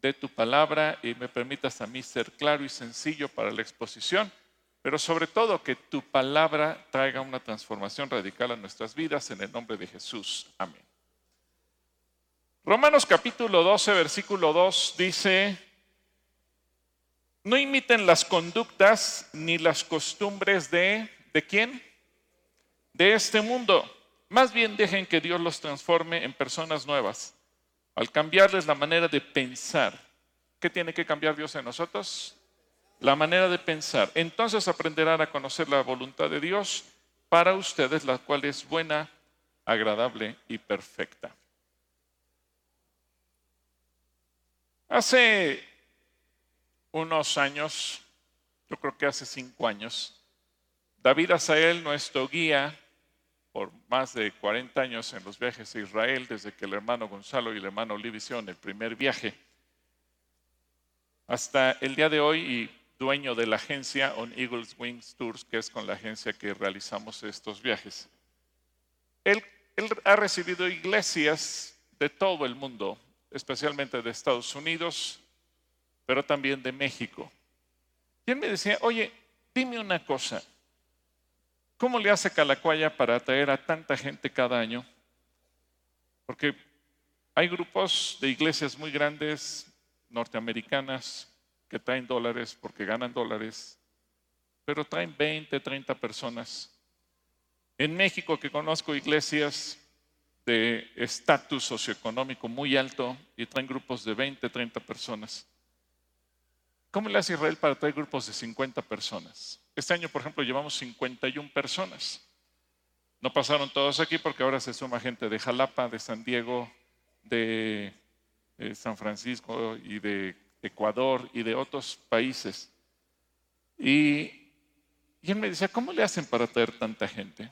de tu palabra y me permitas a mí ser claro y sencillo para la exposición, pero sobre todo que tu palabra traiga una transformación radical a nuestras vidas en el nombre de Jesús. Amén. Romanos capítulo 12, versículo 2 dice, no imiten las conductas ni las costumbres de, ¿de quién? De este mundo. Más bien dejen que Dios los transforme en personas nuevas al cambiarles la manera de pensar. ¿Qué tiene que cambiar Dios en nosotros? La manera de pensar. Entonces aprenderán a conocer la voluntad de Dios para ustedes, la cual es buena, agradable y perfecta. Hace unos años, yo creo que hace cinco años, David Asael, nuestro guía, por más de 40 años en los viajes a Israel, desde que el hermano Gonzalo y el hermano Oliv hicieron el primer viaje, hasta el día de hoy y dueño de la agencia On Eagles Wings Tours, que es con la agencia que realizamos estos viajes. Él, él ha recibido iglesias de todo el mundo, especialmente de Estados Unidos, pero también de México. Y él me decía, oye, dime una cosa, ¿Cómo le hace Calacuaya para atraer a tanta gente cada año? Porque hay grupos de iglesias muy grandes, norteamericanas, que traen dólares porque ganan dólares, pero traen 20, 30 personas. En México, que conozco iglesias de estatus socioeconómico muy alto y traen grupos de 20, 30 personas. ¿Cómo le hace Israel para traer grupos de 50 personas? Este año, por ejemplo, llevamos 51 personas. No pasaron todos aquí porque ahora se suma gente de Jalapa, de San Diego, de, San Francisco y de Ecuador y de otros países. Y, y él me decía, ¿cómo le hacen para traer tanta gente?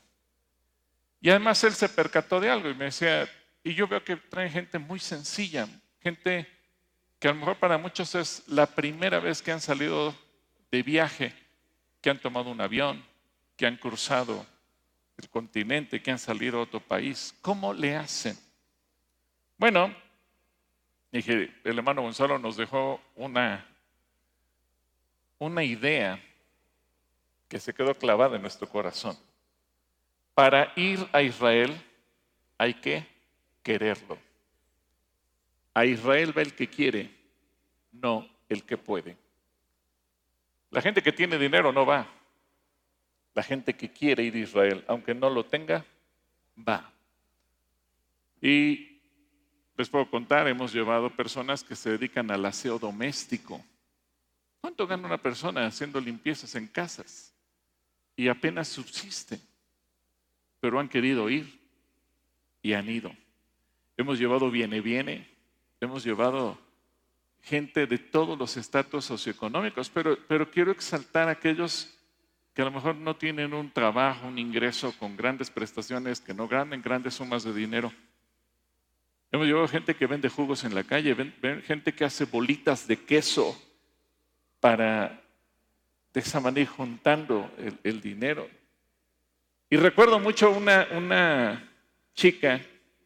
Y además él se percató de algo y me decía, y yo veo que traen gente muy sencilla, gente que a lo mejor para muchos es la primera vez que han salido de viaje que han tomado un avión, que han cruzado el continente, que han salido a otro país. ¿Cómo le hacen? Bueno, dije, el hermano Gonzalo nos dejó una, una idea que se quedó clavada en nuestro corazón. Para ir a Israel hay que quererlo. A Israel va el que quiere, no el que puede. La gente que tiene dinero no va. La gente que quiere ir a Israel, aunque no lo tenga, va. Y les puedo contar, hemos llevado personas que se dedican al aseo doméstico. ¿Cuánto gana una persona haciendo limpiezas en casas? Y apenas subsisten. Pero han querido ir y han ido. Hemos llevado viene, viene. Hemos llevado gente de todos los estatus socioeconómicos, pero, pero quiero exaltar a aquellos que a lo mejor no tienen un trabajo, un ingreso con grandes prestaciones, que no ganen grandes sumas de dinero. Hemos llevado gente que vende jugos en la calle, gente que hace bolitas de queso para de esa manera juntando el, el dinero. Y recuerdo mucho una, una chica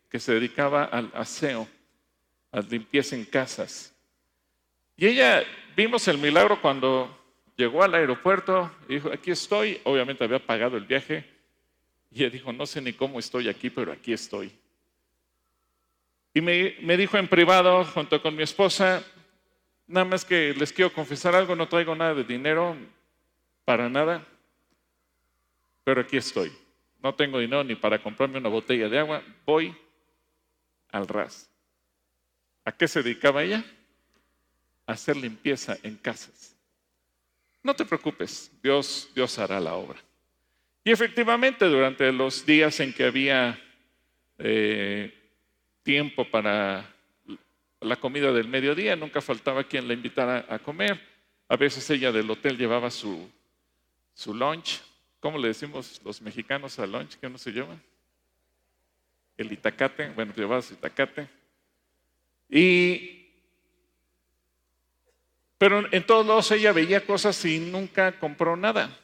que se dedicaba al aseo, a limpieza en casas. Y ella, vimos el milagro cuando llegó al aeropuerto y dijo, aquí estoy, obviamente había pagado el viaje, y ella dijo, no sé ni cómo estoy aquí, pero aquí estoy. Y me, me dijo en privado, junto con mi esposa, nada más que les quiero confesar algo, no traigo nada de dinero, para nada, pero aquí estoy. No tengo dinero ni para comprarme una botella de agua, voy al ras. ¿A qué se dedicaba ella? Hacer limpieza en casas. No te preocupes, Dios, Dios hará la obra. Y efectivamente, durante los días en que había eh, tiempo para la comida del mediodía, nunca faltaba quien la invitara a comer. A veces ella del hotel llevaba su, su lunch. ¿Cómo le decimos los mexicanos al lunch? ¿Qué no se lleva? El itacate. Bueno, llevaba su itacate. Y pero en todos lados ella veía cosas y nunca compró nada.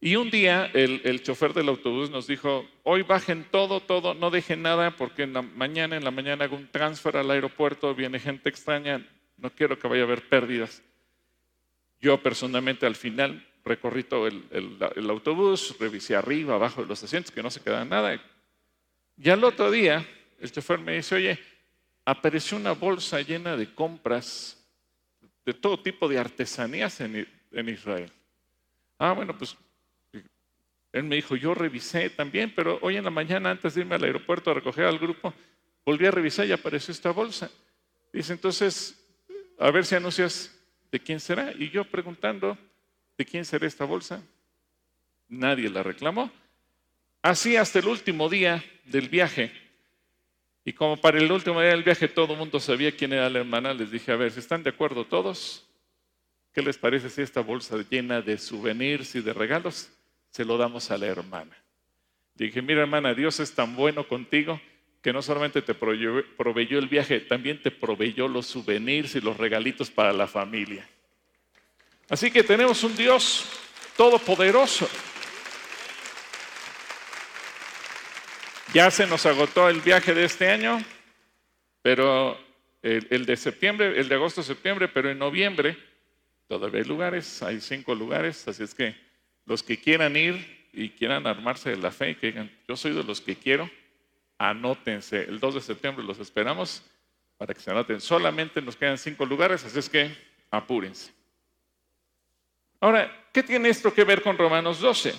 Y un día el, el, chofer del autobús nos dijo, hoy bajen todo, todo, no dejen nada porque en la mañana, en la mañana hago un transfer al aeropuerto, viene gente extraña, no quiero que vaya a haber pérdidas. Yo personalmente al final recorrí todo el, el autobús, revisé arriba, abajo de los asientos, que no se quedaba nada. Y al otro día el chofer me dice, oye, apareció una bolsa llena de compras de todo tipo de artesanías en, en Israel. Ah, bueno, pues él me dijo, yo revisé también, pero hoy en la mañana, antes de irme al aeropuerto a recoger al grupo, volví a revisar y apareció esta bolsa. Dice, entonces, a ver si anuncias de quién será. Y yo preguntando, ¿de quién será esta bolsa? Nadie la reclamó. Así hasta el último día del viaje. Y como para el último día del viaje todo el mundo sabía quién era la hermana, les dije, a ver, si están de acuerdo todos, ¿qué les parece si esta bolsa llena de souvenirs y de regalos se lo damos a la hermana. Dije, mira hermana, Dios es tan bueno contigo que no solamente te proveyó el viaje, también te proveyó los souvenirs y los regalitos para la familia. Así que tenemos un Dios todopoderoso. Ya se nos agotó el viaje de este año, pero el, de septiembre, el de agosto-septiembre, pero en noviembre todavía hay lugares, hay cinco lugares, así es que los que quieran ir y quieran armarse de la fe que digan, yo soy de los que quiero, anótense. El 2 de septiembre los esperamos para que se anoten. Solamente nos quedan cinco lugares, así es que apúrense. Ahora, ¿qué tiene esto que ver con Romanos 12?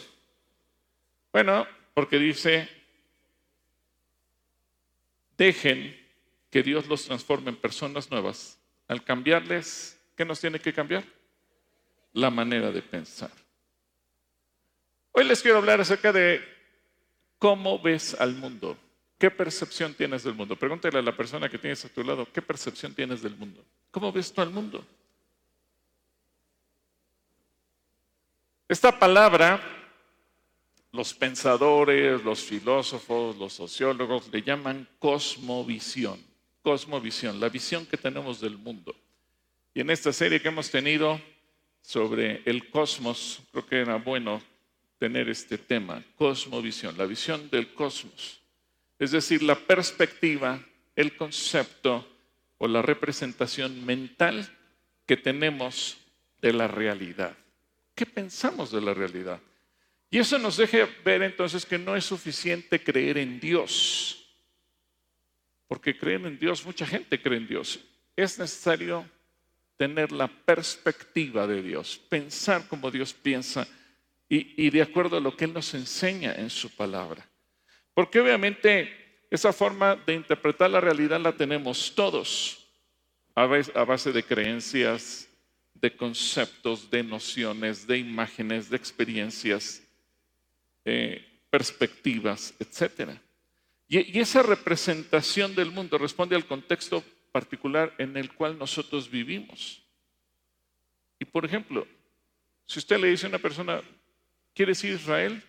Bueno, porque dice, dejen que Dios los transforme en personas nuevas. Al cambiarles, ¿qué nos tiene que cambiar? La manera de pensar. Hoy les quiero hablar acerca de cómo ves al mundo. ¿Qué percepción tienes del mundo? Pregúntale a la persona que tienes a tu lado, ¿qué percepción tienes del mundo? ¿Cómo ves tú al mundo? Esta palabra, los pensadores, los filósofos, los sociólogos le llaman cosmovisión. Cosmovisión, la visión que tenemos del mundo. Y en esta serie que hemos tenido sobre el cosmos, creo que era bueno tener este tema, cosmovisión, la visión del cosmos. Es decir, la perspectiva, el concepto o la representación mental que tenemos de la realidad. ¿Qué pensamos de la realidad? Y eso nos deja ver entonces que no es suficiente creer en Dios. Porque creer en Dios, mucha gente cree en Dios. Es necesario tener la perspectiva de Dios, pensar como Dios piensa y, de acuerdo a lo que Él nos enseña en su palabra. Porque obviamente esa forma de interpretar la realidad la tenemos todos a base de creencias, de conceptos, de nociones, de imágenes, de experiencias, eh, perspectivas, etc. y esa representación del mundo responde al contexto particular en el cual nosotros vivimos. Y por ejemplo, si usted le dice a una persona, ¿Quieres ir a Israel?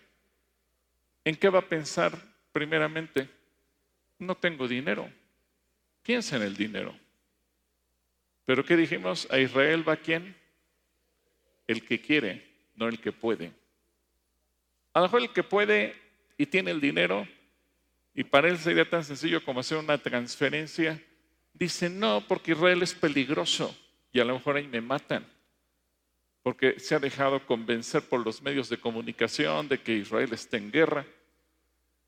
¿En qué va a pensar primeramente? No tengo dinero. Piensa en el dinero. Pero ¿qué dijimos? ¿A Israel va quién? El que quiere, no el que puede. A lo mejor el que puede y tiene el dinero, y para él sería tan sencillo como hacer una transferencia, dice, no, porque Israel es peligroso y a lo mejor ahí me matan porque se ha dejado convencer por los medios de comunicación de que Israel está en guerra.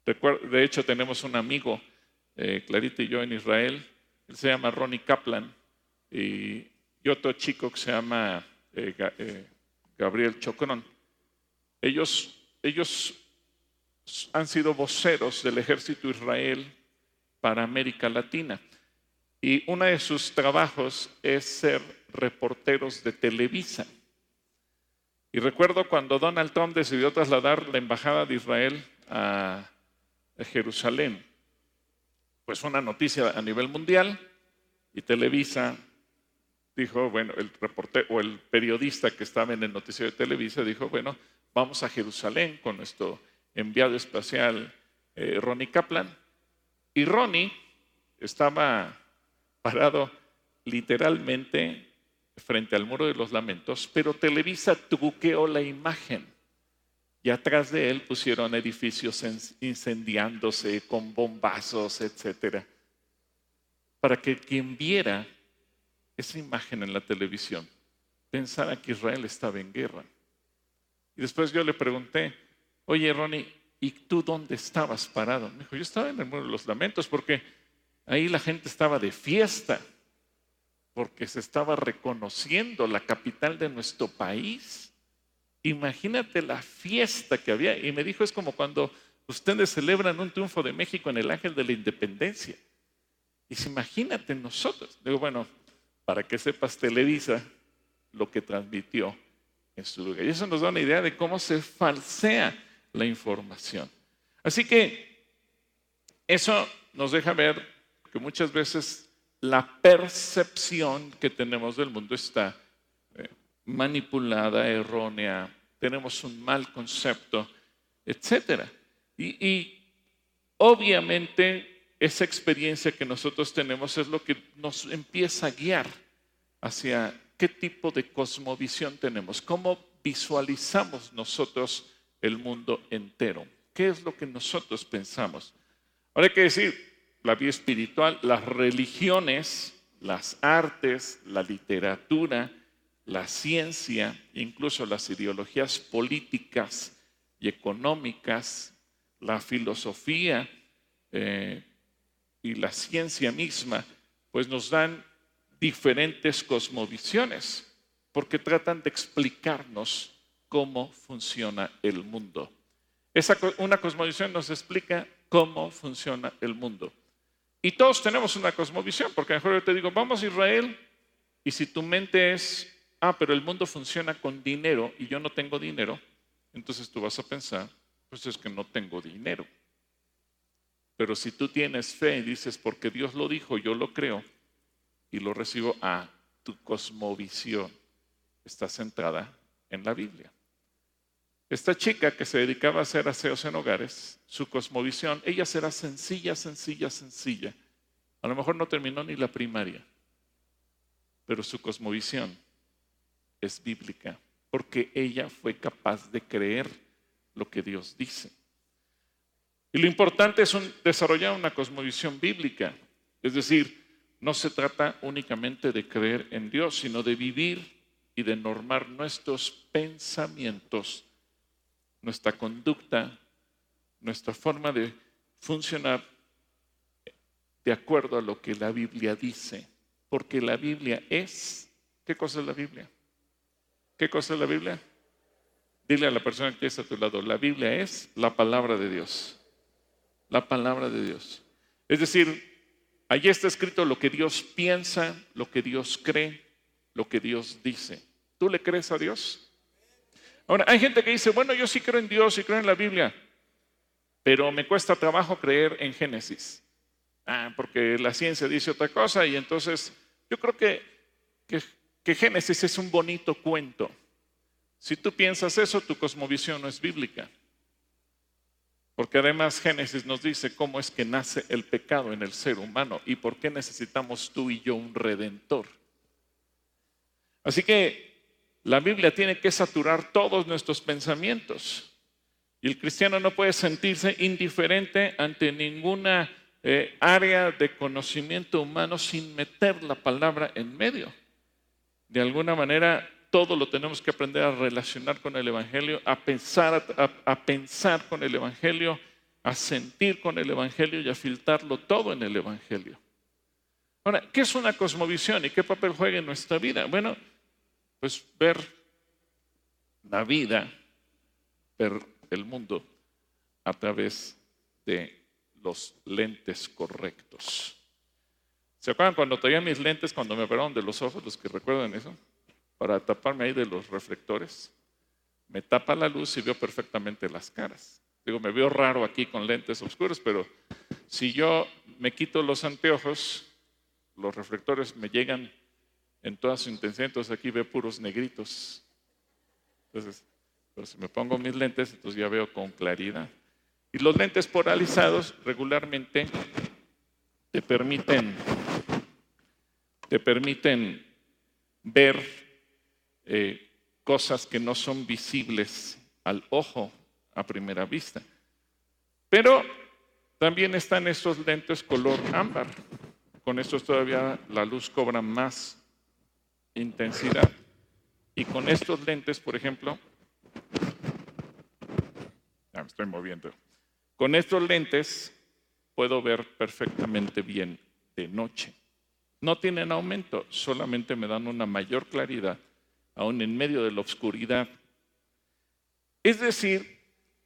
De hecho, tenemos un amigo, eh, Clarita y yo, en Israel, él se llama Ronnie Kaplan, y, otro chico que se llama eh, eh, Gabriel Chocrón. Ellos, ellos han sido voceros del ejército Israel para América Latina. Y uno de sus trabajos es ser reporteros de Televisa. Y recuerdo cuando Donald Trump decidió trasladar la embajada de Israel a Jerusalén, pues una noticia a nivel mundial y Televisa dijo, bueno, el reportero o el periodista que estaba en el noticiero de Televisa dijo, bueno, vamos a Jerusalén con nuestro enviado espacial eh, Ronnie Kaplan. Y Ronnie estaba parado literalmente frente al muro de los lamentos, pero Televisa truqueó la imagen. y atrás de él pusieron edificios incendiándose con bombazos, etcétera, para que quien viera esa imagen en la televisión pensara que Israel estaba en guerra. Y después yo le pregunté, oye Ronnie, ¿y tú dónde estabas parado? Me dijo, yo estaba en el muro de los lamentos porque ahí la gente estaba de fiesta, porque se estaba reconociendo la capital de nuestro país. Imagínate la fiesta que había. Y me dijo, es como cuando ustedes celebran un triunfo de México en el Ángel de la Independencia. Y se imagínate nosotros. Digo, bueno, para que sepas Televisa lo que transmitió en su lugar. Y eso nos da una idea de cómo se falsea la información. Así que eso nos deja ver que muchas veces la percepción que tenemos del mundo está eh, manipulada, errónea, tenemos un mal concepto, etc. Y, y obviamente esa experiencia que nosotros tenemos es lo que nos empieza a guiar hacia qué tipo de cosmovisión tenemos, cómo visualizamos nosotros el mundo entero, qué es lo que nosotros pensamos. Ahora hay que decir, la vida espiritual, las religiones, las artes, la literatura, la ciencia, incluso las ideologías políticas y económicas, la filosofía eh, y la ciencia misma, pues nos dan diferentes cosmovisiones, porque tratan de explicarnos cómo funciona el mundo. Esa, una cosmovisión nos explica cómo funciona el mundo. Y todos tenemos una cosmovisión, porque mejor yo te digo, vamos a Israel, y si tu mente es, ah, pero el mundo funciona con dinero y yo no tengo dinero, entonces tú vas a pensar, pues es que no tengo dinero. Pero si tú tienes fe y dices, porque Dios lo dijo, yo lo creo, y lo recibo a tu cosmovisión. Está centrada en la Biblia. Esta chica que se dedicaba a hacer aseos en hogares, su cosmovisión, ella será sencilla, sencilla, sencilla. A lo mejor no terminó ni la primaria, pero su cosmovisión es bíblica, porque ella fue capaz de creer lo que Dios dice. Y lo importante es desarrollar una cosmovisión bíblica, es decir, no se trata únicamente de creer en Dios, sino de vivir y de normar nuestros pensamientos, nuestra conducta, nuestra forma de funcionar de acuerdo a lo que la Biblia dice. Porque la Biblia es, ¿qué cosa es la Biblia? ¿Qué cosa es la Biblia? Dile a la persona que está a tu lado, la Biblia es la palabra de Dios. La palabra de Dios. Es decir, Allí está escrito lo que Dios piensa, lo que Dios cree, lo que Dios dice. ¿Tú le crees a Dios? Ahora, hay gente que dice, bueno, yo sí creo en Dios y creo en la Biblia, pero me cuesta trabajo creer en Génesis. Ah, porque la ciencia dice otra cosa y entonces yo creo que, que, que Génesis es un bonito cuento. Si tú piensas eso, tu cosmovisión no es bíblica. Porque además Génesis nos dice cómo es que nace el pecado en el ser humano y por qué necesitamos tú y yo un redentor. Así que la Biblia tiene que saturar todos nuestros pensamientos. Y el cristiano no puede sentirse indiferente ante ninguna eh, área de conocimiento humano sin meter la palabra en medio. De alguna manera todo lo tenemos que aprender a relacionar con el Evangelio, a pensar, a, pensar con el Evangelio, a sentir con el Evangelio y a filtrarlo todo en el Evangelio. Ahora, ¿qué es una cosmovisión y qué papel juega en nuestra vida? Bueno, pues ver la vida, ver el mundo a través de los lentes correctos. ¿Se acuerdan cuando traía mis lentes cuando me operaron de los ojos, los que recuerdan eso? Para taparme ahí de los reflectores. Me tapa la luz y veo perfectamente las caras. Digo, me veo raro aquí con lentes oscuros, pero si yo me quito los anteojos, los reflectores me llegan en toda su intensidad, entonces aquí veo puros negritos. Entonces, pero si me pongo mis lentes, entonces ya veo con claridad. Y los lentes polarizados regularmente te permiten, te permiten ver eh, cosas que no son visibles al ojo a primera vista. Pero también están estos lentes color ámbar. Con estos todavía la luz cobra más intensidad. Y con estos lentes, por ejemplo, ya me estoy moviendo. Con estos lentes puedo ver perfectamente bien de noche. No tienen aumento, solamente me dan una mayor claridad, aún en medio de la oscuridad. Es decir,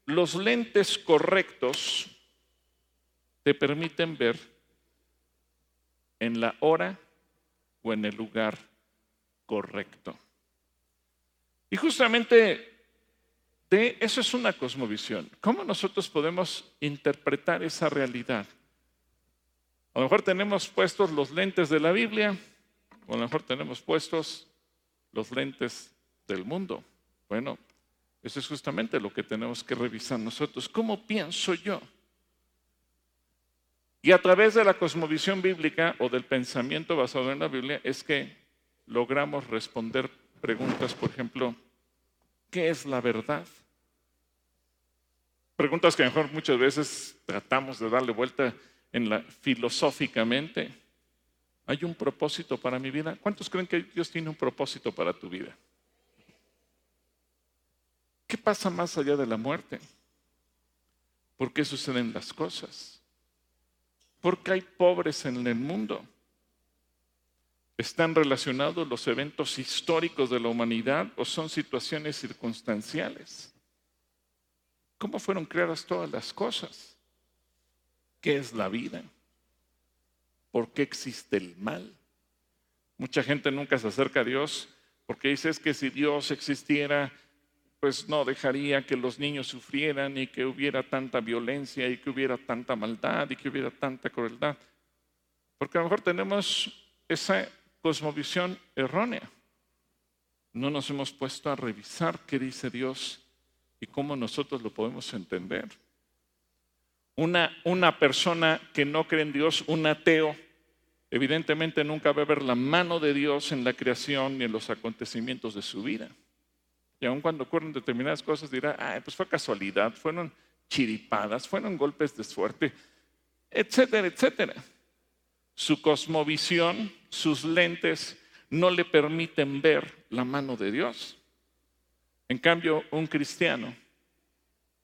los lentes correctos te permiten ver en la hora o en el lugar correcto. Y justamente eso es una cosmovisión. ¿Cómo nosotros podemos interpretar esa realidad? A lo mejor tenemos puestos los lentes de la Biblia, o a lo mejor tenemos puestos los lentes del mundo. Bueno, eso es justamente lo que tenemos que revisar nosotros. ¿Cómo pienso yo? Y a través de la cosmovisión bíblica o del pensamiento basado en la Biblia es que logramos responder preguntas, por ejemplo, ¿qué es la verdad? Preguntas que mejor muchas veces tratamos de darle vuelta filosóficamente. ¿Hay un propósito para mi vida? ¿Cuántos creen que Dios tiene un propósito para tu vida? ¿Qué pasa más allá de la muerte? ¿Por qué suceden las cosas? ¿Por qué hay pobres en el mundo? ¿Están relacionados los eventos históricos de la humanidad o son situaciones circunstanciales? ¿Cómo fueron creadas todas las cosas? ¿Qué es la vida? ¿Por qué existe el mal? Mucha gente nunca se acerca a Dios porque dice es que si Dios existiera, pues no dejaría que los niños sufrieran y que hubiera tanta violencia y que hubiera tanta maldad y que hubiera tanta crueldad. Porque a lo mejor tenemos esa cosmovisión errónea. No nos hemos puesto a revisar qué dice Dios y cómo nosotros lo podemos entender. Una, una persona que no cree en Dios, un ateo, evidentemente nunca va a ver la mano de Dios en la creación ni en los acontecimientos de su vida. Y aun cuando ocurren determinadas cosas dirá, ah, pues fue casualidad, fueron chiripadas, fueron golpes de suerte, etcétera, etcétera. Su cosmovisión, sus lentes no le permiten ver la mano de Dios. En cambio, un cristiano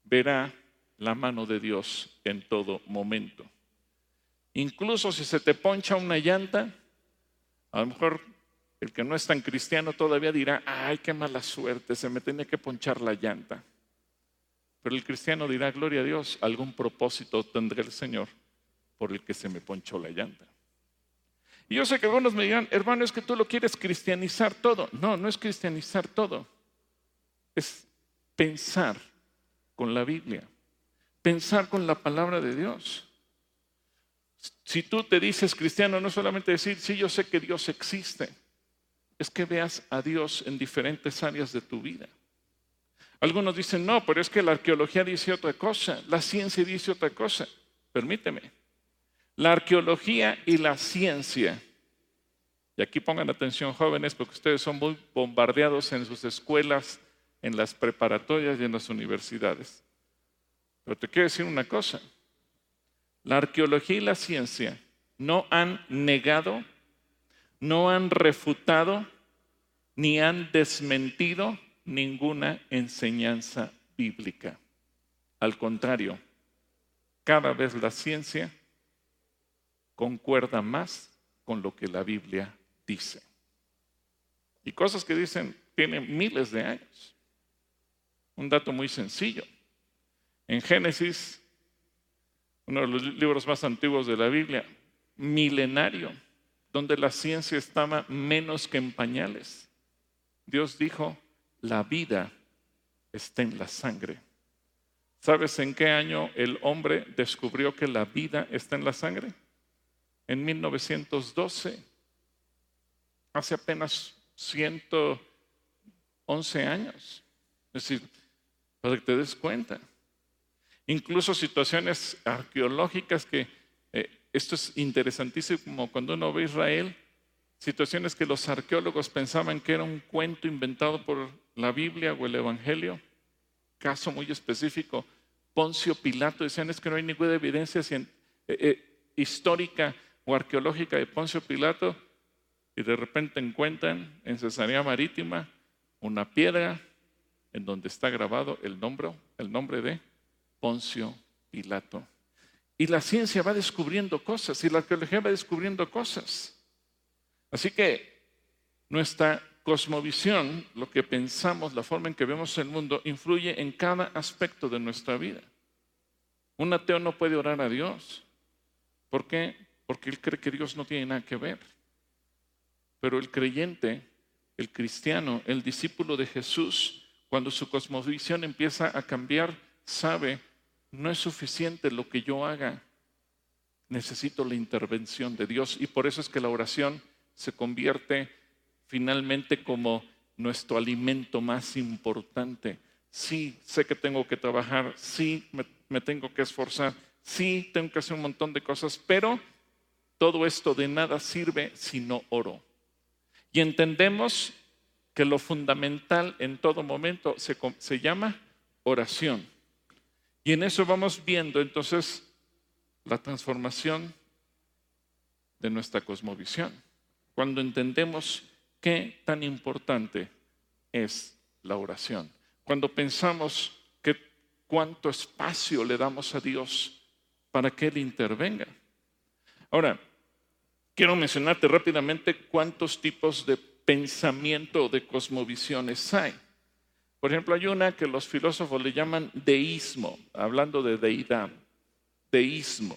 verá la mano de Dios en todo momento. Incluso si se te poncha una llanta, a lo mejor el que no es tan cristiano todavía dirá, ay, qué mala suerte, se me tenía que ponchar la llanta. Pero el cristiano dirá, gloria a Dios, algún propósito tendrá el Señor por el que se me ponchó la llanta. Y yo sé que algunos me dirán, hermano, es que tú lo quieres cristianizar todo. No, no es cristianizar todo. Es pensar con la Biblia, pensar con la palabra de Dios. Si tú te dices cristiano, no solamente decir, sí, yo sé que Dios existe, es que veas a Dios en diferentes áreas de tu vida. Algunos dicen, no, pero es que la arqueología dice otra cosa, la ciencia dice otra cosa. Permíteme. La arqueología y la ciencia, y aquí pongan atención jóvenes porque ustedes son muy bombardeados en sus escuelas, en las preparatorias y en las universidades. Pero te quiero decir una cosa, la arqueología y la ciencia no han negado no han refutado ni han desmentido ninguna enseñanza bíblica. Al contrario, cada vez la ciencia concuerda más con lo que la Biblia dice. Y cosas que dicen tienen miles de años. Un dato muy sencillo. En Génesis, uno de los libros más antiguos de la Biblia, milenario, donde la ciencia estaba menos que en pañales. Dios dijo, la vida está en la sangre. ¿Sabes en qué año el hombre descubrió que la vida está en la sangre? En 1912, hace apenas 111 años. Es decir, para que te des cuenta. Incluso situaciones arqueológicas que esto es interesantísimo cuando uno ve Israel, situaciones que los arqueólogos pensaban que era un cuento inventado por la Biblia o el Evangelio. caso muy específico, Poncio Pilato, decían es que no hay ninguna evidencia eh, eh, histórica o arqueológica de Poncio Pilato, y de repente encuentran en Cesarea Marítima una piedra en donde está grabado el nombre, el nombre de Poncio Pilato. Y la ciencia va descubriendo cosas y la arqueología va descubriendo cosas. Así que nuestra cosmovisión, lo que pensamos, la forma en que vemos el mundo, influye en cada aspecto de nuestra vida. Un ateo no puede orar a Dios. ¿Por qué? Porque él cree que Dios no tiene nada que ver. Pero el creyente, el cristiano, el discípulo de Jesús, cuando su cosmovisión empieza a cambiar, sabe, no es suficiente lo que yo haga. Necesito la intervención de Dios y por eso es que la oración se convierte finalmente como nuestro alimento más importante. Sí, sé que tengo que trabajar, sí, me, tengo que esforzar, sí, tengo que hacer un montón de cosas, pero todo esto de nada sirve si no oro. Y entendemos que lo fundamental en todo momento se, llama oración. Y en eso vamos viendo entonces la transformación de nuestra cosmovisión. Cuando entendemos qué tan importante es la oración. Cuando pensamos que cuánto espacio le damos a Dios para que Él intervenga. Ahora, quiero mencionarte rápidamente cuántos tipos de pensamiento o de cosmovisiones hay. Por ejemplo, hay una que los filósofos le llaman deísmo, hablando de deidad, deísmo,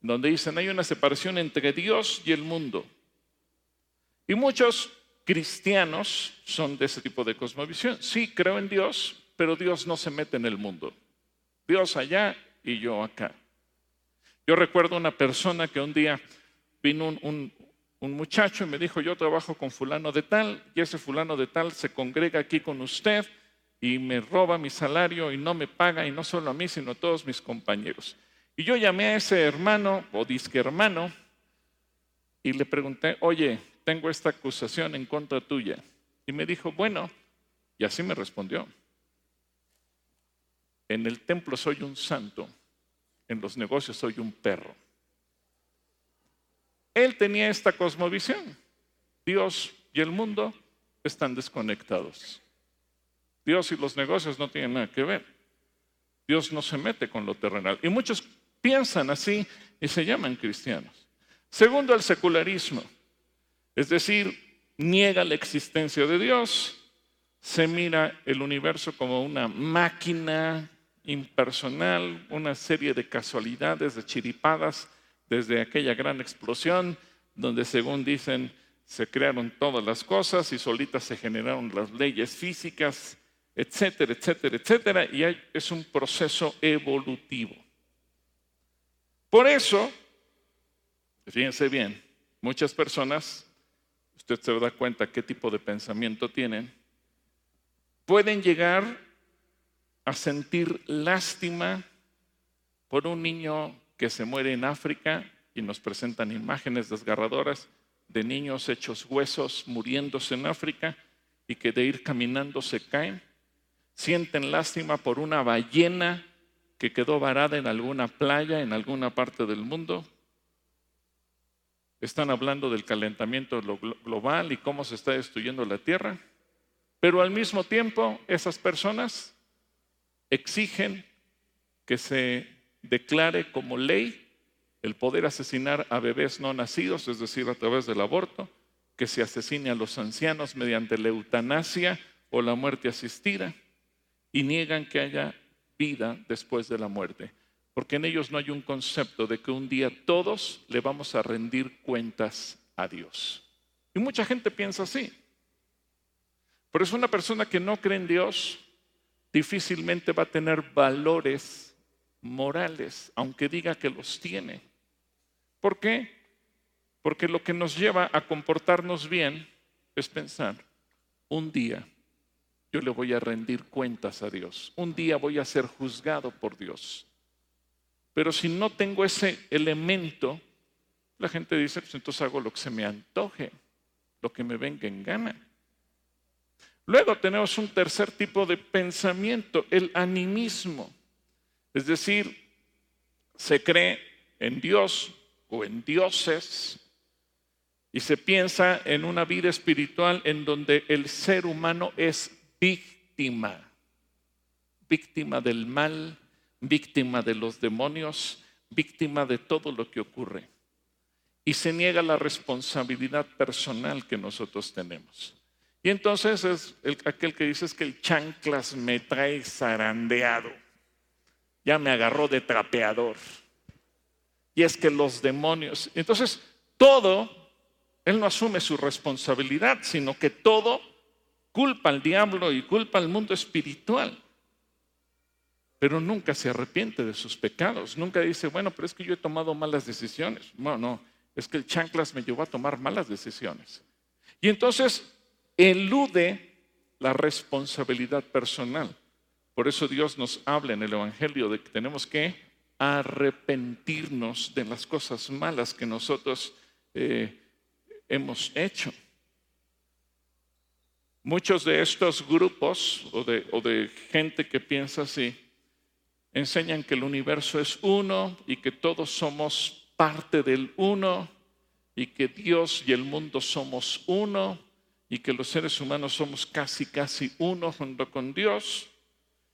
donde dicen hay una separación entre Dios y el mundo. Y muchos cristianos son de ese tipo de cosmovisión. Sí, creo en Dios, pero Dios no se mete en el mundo. Dios allá y yo acá. Yo recuerdo una persona que un día vino un, un, muchacho y me dijo, yo trabajo con fulano de tal y ese fulano de tal se congrega aquí con usted y me roba mi salario y no me paga y no solo a mí, sino a todos mis compañeros. Y yo llamé a ese hermano o disque hermano y le pregunté, oye, tengo esta acusación en contra tuya. Y me dijo, bueno, y así me respondió. En el templo soy un santo, en los negocios soy un perro. Él tenía esta cosmovisión. Dios y el mundo están desconectados. Dios y los negocios no tienen nada que ver. Dios no se mete con lo terrenal. Y muchos piensan así y se llaman cristianos. Segundo, el secularismo. Es decir, niega la existencia de Dios, se mira el universo como una máquina impersonal, una serie de casualidades, de chiripadas, desde aquella gran explosión, donde según dicen se crearon todas las cosas y solitas se generaron las leyes físicas, etcétera, etcétera, etcétera, y es un proceso evolutivo. Por eso, fíjense bien, muchas personas usted se da cuenta qué tipo de pensamiento tienen, pueden llegar a sentir lástima por un niño que se muere en África y nos presentan imágenes desgarradoras de niños hechos huesos muriéndose en África y que de ir caminando se caen. Sienten lástima por una ballena que quedó varada en alguna playa en alguna parte del mundo. Están hablando del calentamiento global y cómo se está destruyendo la Tierra, pero al mismo tiempo esas personas exigen que se declare como ley el poder asesinar a bebés no nacidos, es decir, a través del aborto, que se asesine a los ancianos mediante la eutanasia o la muerte asistida, y niegan que haya vida después de la muerte porque en ellos no hay un concepto de que un día todos le vamos a rendir cuentas a Dios. Y mucha gente piensa así. Pero es una persona que no cree en Dios, difícilmente va a tener valores morales, aunque diga que los tiene. ¿Por qué? Porque lo que nos lleva a comportarnos bien es pensar, un día yo le voy a rendir cuentas a Dios, un día voy a ser juzgado por Dios. Pero si no tengo ese elemento, la gente dice, pues entonces hago lo que se me antoje, lo que me venga en gana. Luego tenemos un tercer tipo de pensamiento, el animismo. Es decir, se cree en Dios o en dioses y se piensa en una vida espiritual en donde el ser humano es víctima, víctima del mal, víctima de los demonios, víctima de todo lo que ocurre. Y se niega la responsabilidad personal que nosotros tenemos. Y entonces es aquel que dice es que el chanclas me trae zarandeado. Ya me agarró de trapeador. Y es que los demonios. Entonces, todo, él no asume su responsabilidad, sino que todo culpa al diablo y culpa al mundo espiritual. Pero nunca se arrepiente de sus pecados. Nunca dice, bueno, pero es que yo he tomado malas decisiones. No, no, es que el chanclas me llevó a tomar malas decisiones. Y entonces elude la responsabilidad personal. Por eso Dios nos habla en el Evangelio de que tenemos que arrepentirnos de las cosas malas que nosotros eh, hemos hecho. Muchos de estos grupos o de, gente que piensa así enseñan que el universo es uno y que todos somos parte del uno y que Dios y el mundo somos uno y que los seres humanos somos casi, casi uno junto con Dios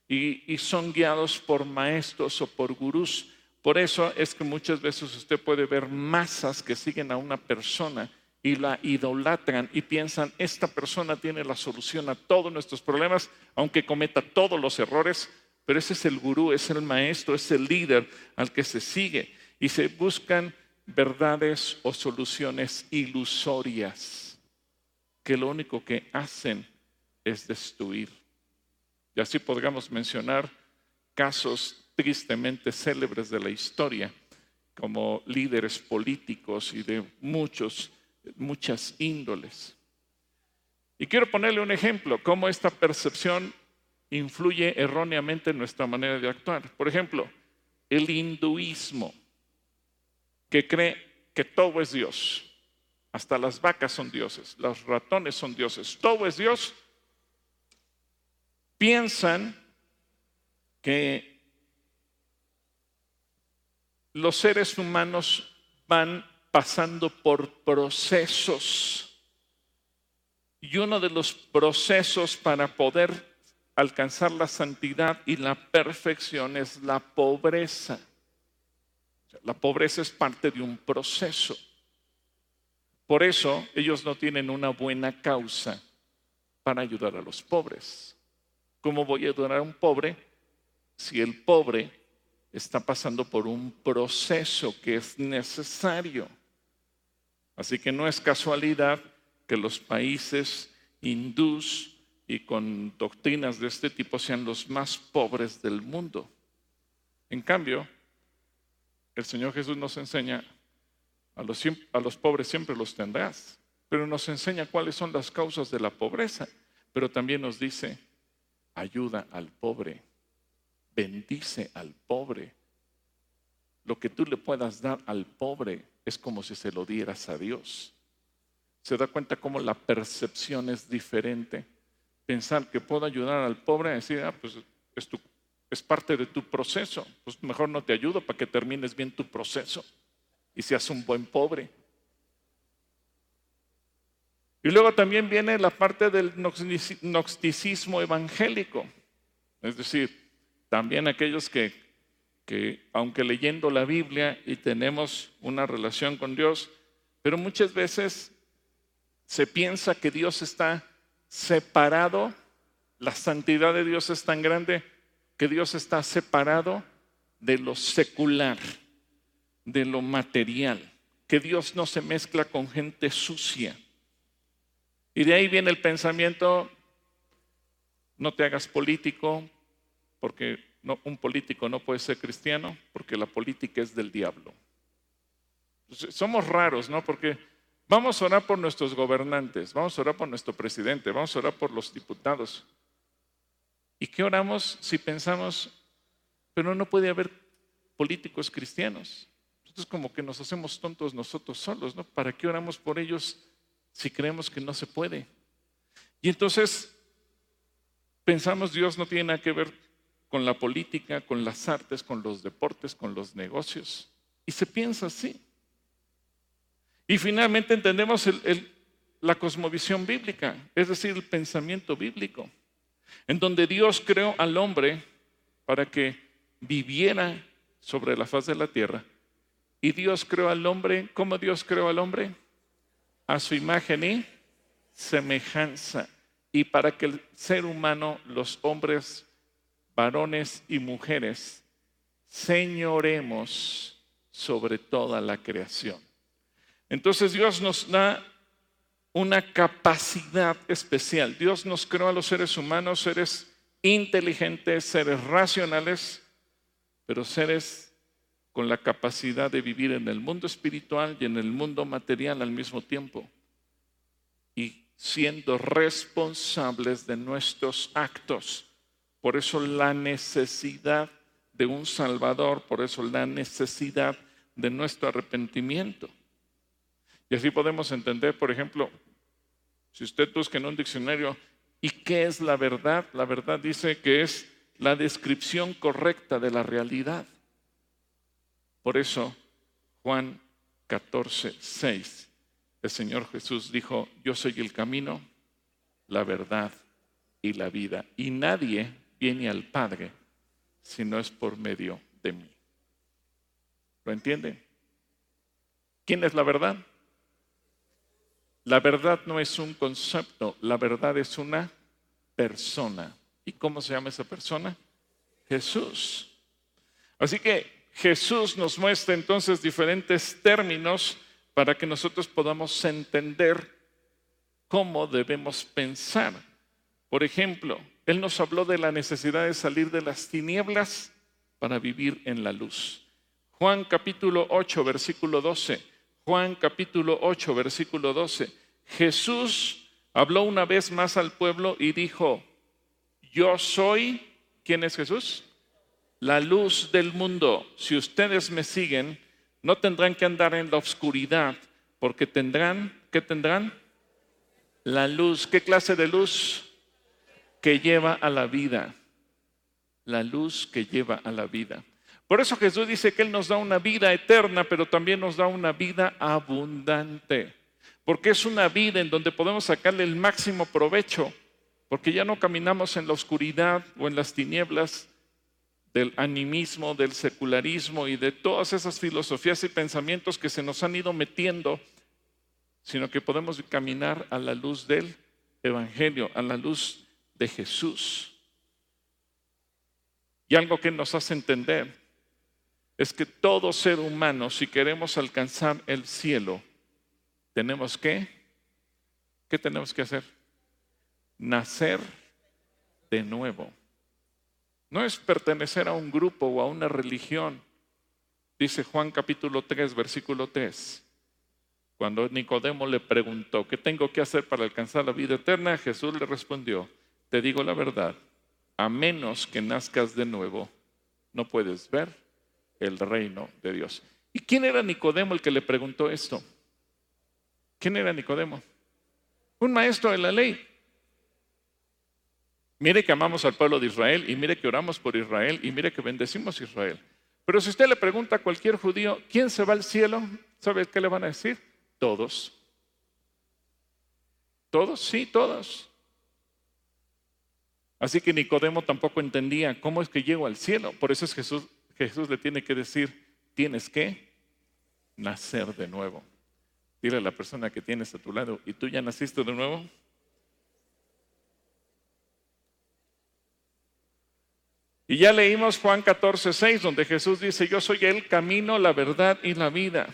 y, y, son guiados por maestros o por gurús. Por eso es que muchas veces usted puede ver masas que siguen a una persona y la idolatran y piensan, esta persona tiene la solución a todos nuestros problemas, aunque cometa todos los errores, pero ese es el gurú, es el maestro, es el líder al que se sigue y se buscan verdades o soluciones ilusorias que lo único que hacen es destruir. Y así podríamos mencionar casos tristemente célebres de la historia, como líderes políticos y de muchos, muchas índoles. Y quiero ponerle un ejemplo, cómo esta percepción influye erróneamente en nuestra manera de actuar. Por ejemplo, el hinduismo, que cree que todo es Dios, hasta las vacas son dioses, los ratones son dioses, todo es Dios. Piensan que los seres humanos van pasando por procesos. Y uno de los procesos para poder alcanzar la santidad y la perfección es la pobreza. La pobreza es parte de un proceso. Por eso ellos no tienen una buena causa para ayudar a los pobres. ¿Cómo voy a ayudar a un pobre si el pobre está pasando por un proceso que es necesario? Así que no es casualidad que los países hindús y con doctrinas de este tipo sean los más pobres del mundo. En cambio, el Señor Jesús nos enseña a los, pobres siempre los tendrás, pero nos enseña cuáles son las causas de la pobreza, pero también nos dice, ayuda al pobre, bendice al pobre. Lo que tú le puedas dar al pobre es como si se lo dieras a Dios. Se da cuenta cómo la percepción es diferente. Pensar que puedo ayudar al pobre, decir, ah, pues es, es parte de tu proceso, pues mejor no te ayudo para que termines bien tu proceso y seas un buen pobre. Y luego también viene la parte del gnosticismo evangélico, es decir, también aquellos que, que, aunque leyendo la Biblia y tenemos una relación con Dios, pero muchas veces se piensa que Dios está separado, la santidad de Dios es tan grande que Dios está separado de lo secular de lo material, que Dios no se mezcla con gente sucia. Y de ahí viene el pensamiento, no te hagas político, porque un político no puede ser cristiano, porque la política es del diablo. Somos raros, ¿no? Porque vamos a orar por nuestros gobernantes, vamos a orar por nuestro presidente, vamos a orar por los diputados. ¿Y qué oramos si pensamos, pero no puede haber políticos cristianos? es como que nos hacemos tontos nosotros solos, ¿no? ¿Para qué oramos por ellos si creemos que no se puede? Y entonces pensamos Dios no tiene nada que ver con la política, con las artes, con los deportes, con los negocios. Y se piensa así. Y finalmente entendemos la cosmovisión bíblica, es decir, el pensamiento bíblico, en donde Dios creó al hombre para que viviera sobre la faz de la tierra. Y Dios creó al hombre, ¿cómo Dios creó al hombre? A su imagen y semejanza. Y para que el ser humano, los hombres, varones y mujeres, señoremos sobre toda la creación. Entonces Dios nos da una capacidad especial. Dios nos creó a los seres humanos, seres inteligentes, seres racionales, pero seres con la capacidad de vivir en el mundo espiritual y en el mundo material al mismo tiempo. Y siendo responsables de nuestros actos. Por eso la necesidad de un Salvador, por eso la necesidad de nuestro arrepentimiento. Y así podemos entender, por ejemplo, si usted busca en un diccionario, ¿y qué es la verdad? La verdad dice que es la descripción correcta de la realidad. Por eso, Juan 14, 6, el Señor Jesús dijo, yo soy el camino, la verdad y la vida. Y nadie viene al Padre si no es por medio de mí. ¿Lo entienden? ¿Quién es la verdad? La verdad no es un concepto, la verdad es una persona. ¿Y cómo se llama esa persona? Jesús. Así que Jesús nos muestra entonces diferentes términos para que nosotros podamos entender cómo debemos pensar. Por ejemplo, Él nos habló de la necesidad de salir de las tinieblas para vivir en la luz. Juan capítulo 8, versículo 12 Juan capítulo 8, versículo 12. Jesús habló una vez más al pueblo y dijo, yo soy, ¿quién es Jesús? La luz del mundo. Si ustedes me siguen, no tendrán que andar en la oscuridad, porque tendrán, ¿qué tendrán? La luz. ¿Qué clase de luz? Que lleva a la vida. La luz que lleva a la vida. Por eso Jesús dice que Él nos da una vida eterna, pero también nos da una vida abundante. Porque es una vida en donde podemos sacarle el máximo provecho, porque ya no caminamos en la oscuridad o en las tinieblas del animismo, del secularismo y de todas esas filosofías y pensamientos que se nos han ido metiendo, sino que podemos caminar a la luz del Evangelio, a la luz de Jesús. Y algo que nos hace entender es que todo ser humano, si queremos alcanzar el cielo, tenemos que, ¿qué tenemos que hacer? Nacer de nuevo. No es pertenecer a un grupo o a una religión. Dice Juan capítulo 3, versículo 3. Cuando Nicodemo le preguntó, ¿qué tengo que hacer para alcanzar la vida eterna? Jesús le respondió, te digo la verdad, a menos que nazcas de nuevo, no puedes ver el reino de Dios. ¿Y quién era Nicodemo el que le preguntó esto? ¿Quién era Nicodemo? Un maestro de la ley. Mire que amamos al pueblo de Israel y mire que oramos por Israel y mire que bendecimos a Israel. Pero si usted le pregunta a cualquier judío, ¿quién se va al cielo? ¿Sabe qué le van a decir? Todos. ¿Todos? Sí, todos. Así que Nicodemo tampoco entendía cómo es que llego al cielo. Por eso es Jesús Jesús le tiene que decir, tienes que nacer de nuevo. Dile a la persona que tienes a tu lado, ¿y tú ya naciste de nuevo? Y ya leímos Juan 14, 6, donde Jesús dice, yo soy el camino, la verdad y la vida.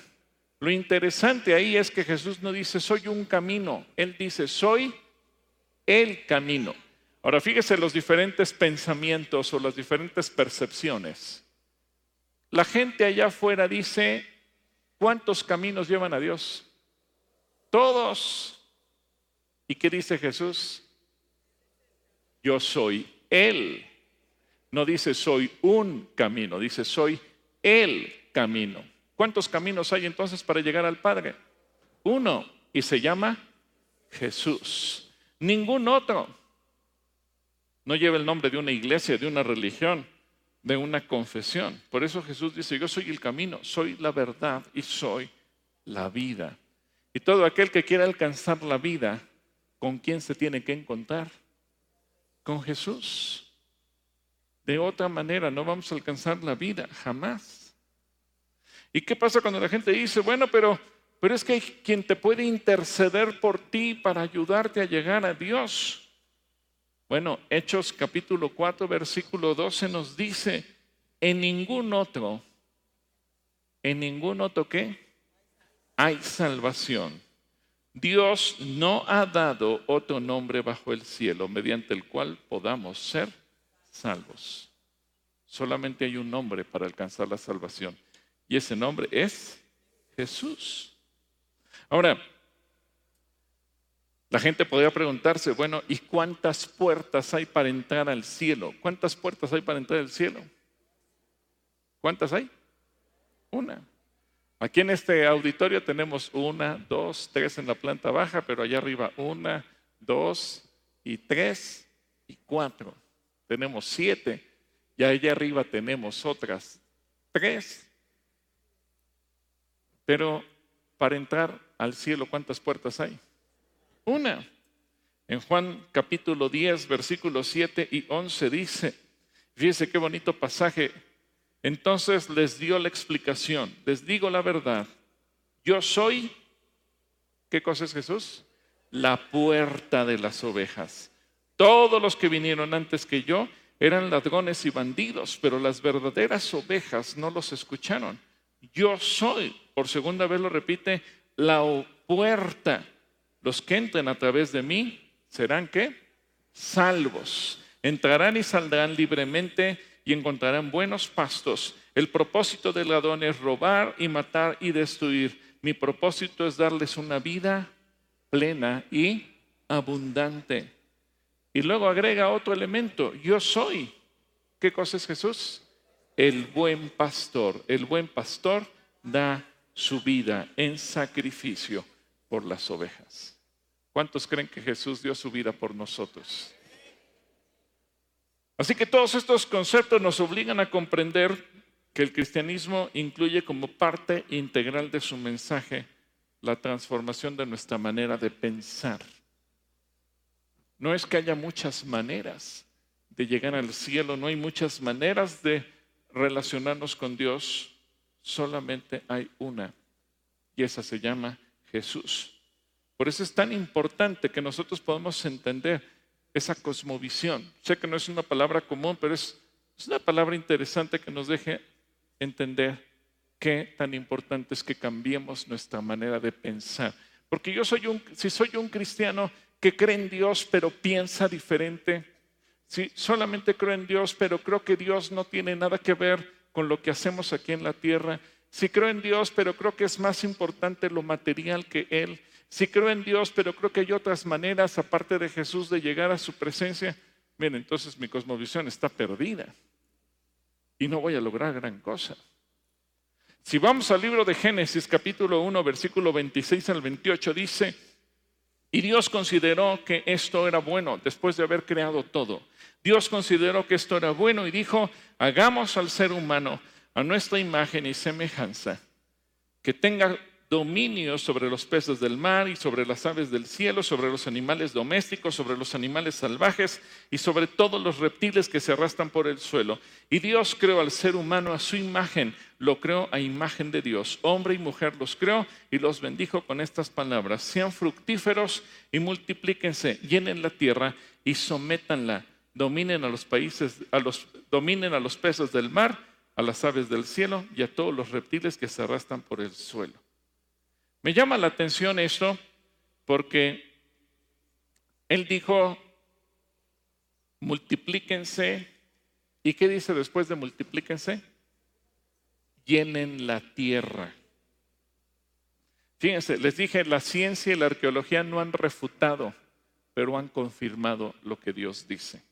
Lo interesante ahí es que Jesús no dice, soy un camino, Él dice, soy el camino. Ahora fíjese los diferentes pensamientos o las diferentes percepciones. La gente allá afuera dice, ¿cuántos caminos llevan a Dios? Todos. ¿Y qué dice Jesús? Yo soy Él. No dice soy un camino, dice soy el camino. ¿Cuántos caminos hay entonces para llegar al Padre? Uno, y se llama Jesús. Ningún otro. No lleva el nombre de una iglesia, de una religión, de una confesión. Por eso Jesús dice, yo soy el camino, soy la verdad y soy la vida. Y todo aquel que quiera alcanzar la vida, ¿con quién se tiene que encontrar? Con Jesús. De otra manera no vamos a alcanzar la vida, jamás. ¿Y qué pasa cuando la gente dice, bueno, pero, pero es que hay quien te puede interceder por ti para ayudarte a llegar a Dios? Bueno, Hechos capítulo 4, versículo 12 nos dice, en ningún otro, en ningún otro qué, hay salvación. Dios no ha dado otro nombre bajo el cielo mediante el cual podamos ser salvos. Solamente hay un nombre para alcanzar la salvación y ese nombre es Jesús. Ahora, la gente podría preguntarse, bueno, ¿y cuántas puertas hay para entrar al cielo? ¿Cuántas puertas hay para entrar al cielo? ¿Cuántas hay? Una. Aquí en este auditorio tenemos una, dos, tres en la planta baja, pero allá arriba una, dos y tres y cuatro. Tenemos siete y allá arriba tenemos otras tres. Pero para entrar al cielo, ¿cuántas puertas hay? Una. En Juan capítulo 10, versículos 7 y 11 dice, fíjese qué bonito pasaje. Entonces les dio la explicación, les digo la verdad, yo soy, ¿qué cosa es Jesús? La puerta de las ovejas. Todos los que vinieron antes que yo eran ladrones y bandidos, pero las verdaderas ovejas no los escucharon. Yo soy, por segunda vez lo repite, la puerta. Los que entren a través de mí serán qué? Salvos. Entrarán y saldrán libremente y encontrarán buenos pastos. El propósito del ladrón es robar y matar y destruir. Mi propósito es darles una vida plena y abundante. Y luego agrega otro elemento, yo soy. ¿Qué cosa es Jesús? El buen pastor. El buen pastor da su vida en sacrificio por las ovejas. ¿Cuántos creen que Jesús dio su vida por nosotros? Así que todos estos conceptos nos obligan a comprender que el cristianismo incluye como parte integral de su mensaje la transformación de nuestra manera de pensar. No es que haya muchas maneras de llegar al cielo, no hay muchas maneras de relacionarnos con Dios, solamente hay una, y esa se llama Jesús. Por eso es tan importante que nosotros podamos entender esa cosmovisión. Sé que no es una palabra común, pero es, una palabra interesante que nos deje entender qué tan importante es que cambiemos nuestra manera de pensar. Porque yo soy un, si soy un cristiano que cree en Dios pero piensa diferente, si solamente creo en Dios pero creo que Dios no tiene nada que ver con lo que hacemos aquí en la tierra, si creo en Dios pero creo que es más importante lo material que Él, si creo en Dios, pero creo que hay otras maneras, aparte de Jesús, de llegar a su presencia, miren, entonces mi cosmovisión está perdida y no voy a lograr gran cosa. Si vamos al libro de Génesis, capítulo 1, versículo 26 al 28, dice, y Dios consideró que esto era bueno después de haber creado todo. Dios consideró que esto era bueno y dijo, hagamos al ser humano a nuestra imagen y semejanza, que tenga dominio sobre los peces del mar y sobre las aves del cielo, sobre los animales domésticos, sobre los animales salvajes y sobre todos los reptiles que se arrastran por el suelo. Y Dios creó al ser humano a su imagen, lo creó a imagen de Dios. Hombre y mujer los creó y los bendijo con estas palabras. Sean fructíferos y multiplíquense, llenen la tierra y sométanla. Dominen a los países, a los, dominen a los peces del mar, a las aves del cielo y a todos los reptiles que se arrastran por el suelo. Me llama la atención esto porque él dijo, multiplíquense. ¿Y qué dice después de multiplíquense? Llenen la tierra. Fíjense, les dije, la ciencia y la arqueología no han refutado, pero han confirmado lo que Dios dice.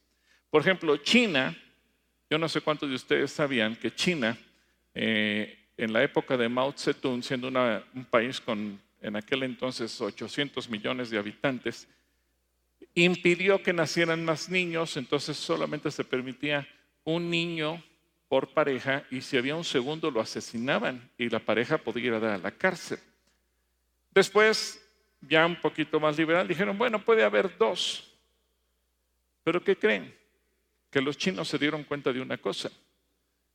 Por ejemplo, China, yo no sé cuántos de ustedes sabían que China eh, en la época de Mao Zedong, siendo un país con en aquel entonces 800 millones de habitantes, impidió que nacieran más niños, entonces solamente se permitía un niño por pareja y si había un segundo lo asesinaban y la pareja podía ir a la cárcel. Después, ya un poquito más liberal, dijeron, bueno, puede haber dos. Pero ¿qué creen? Que los chinos se dieron cuenta de una cosa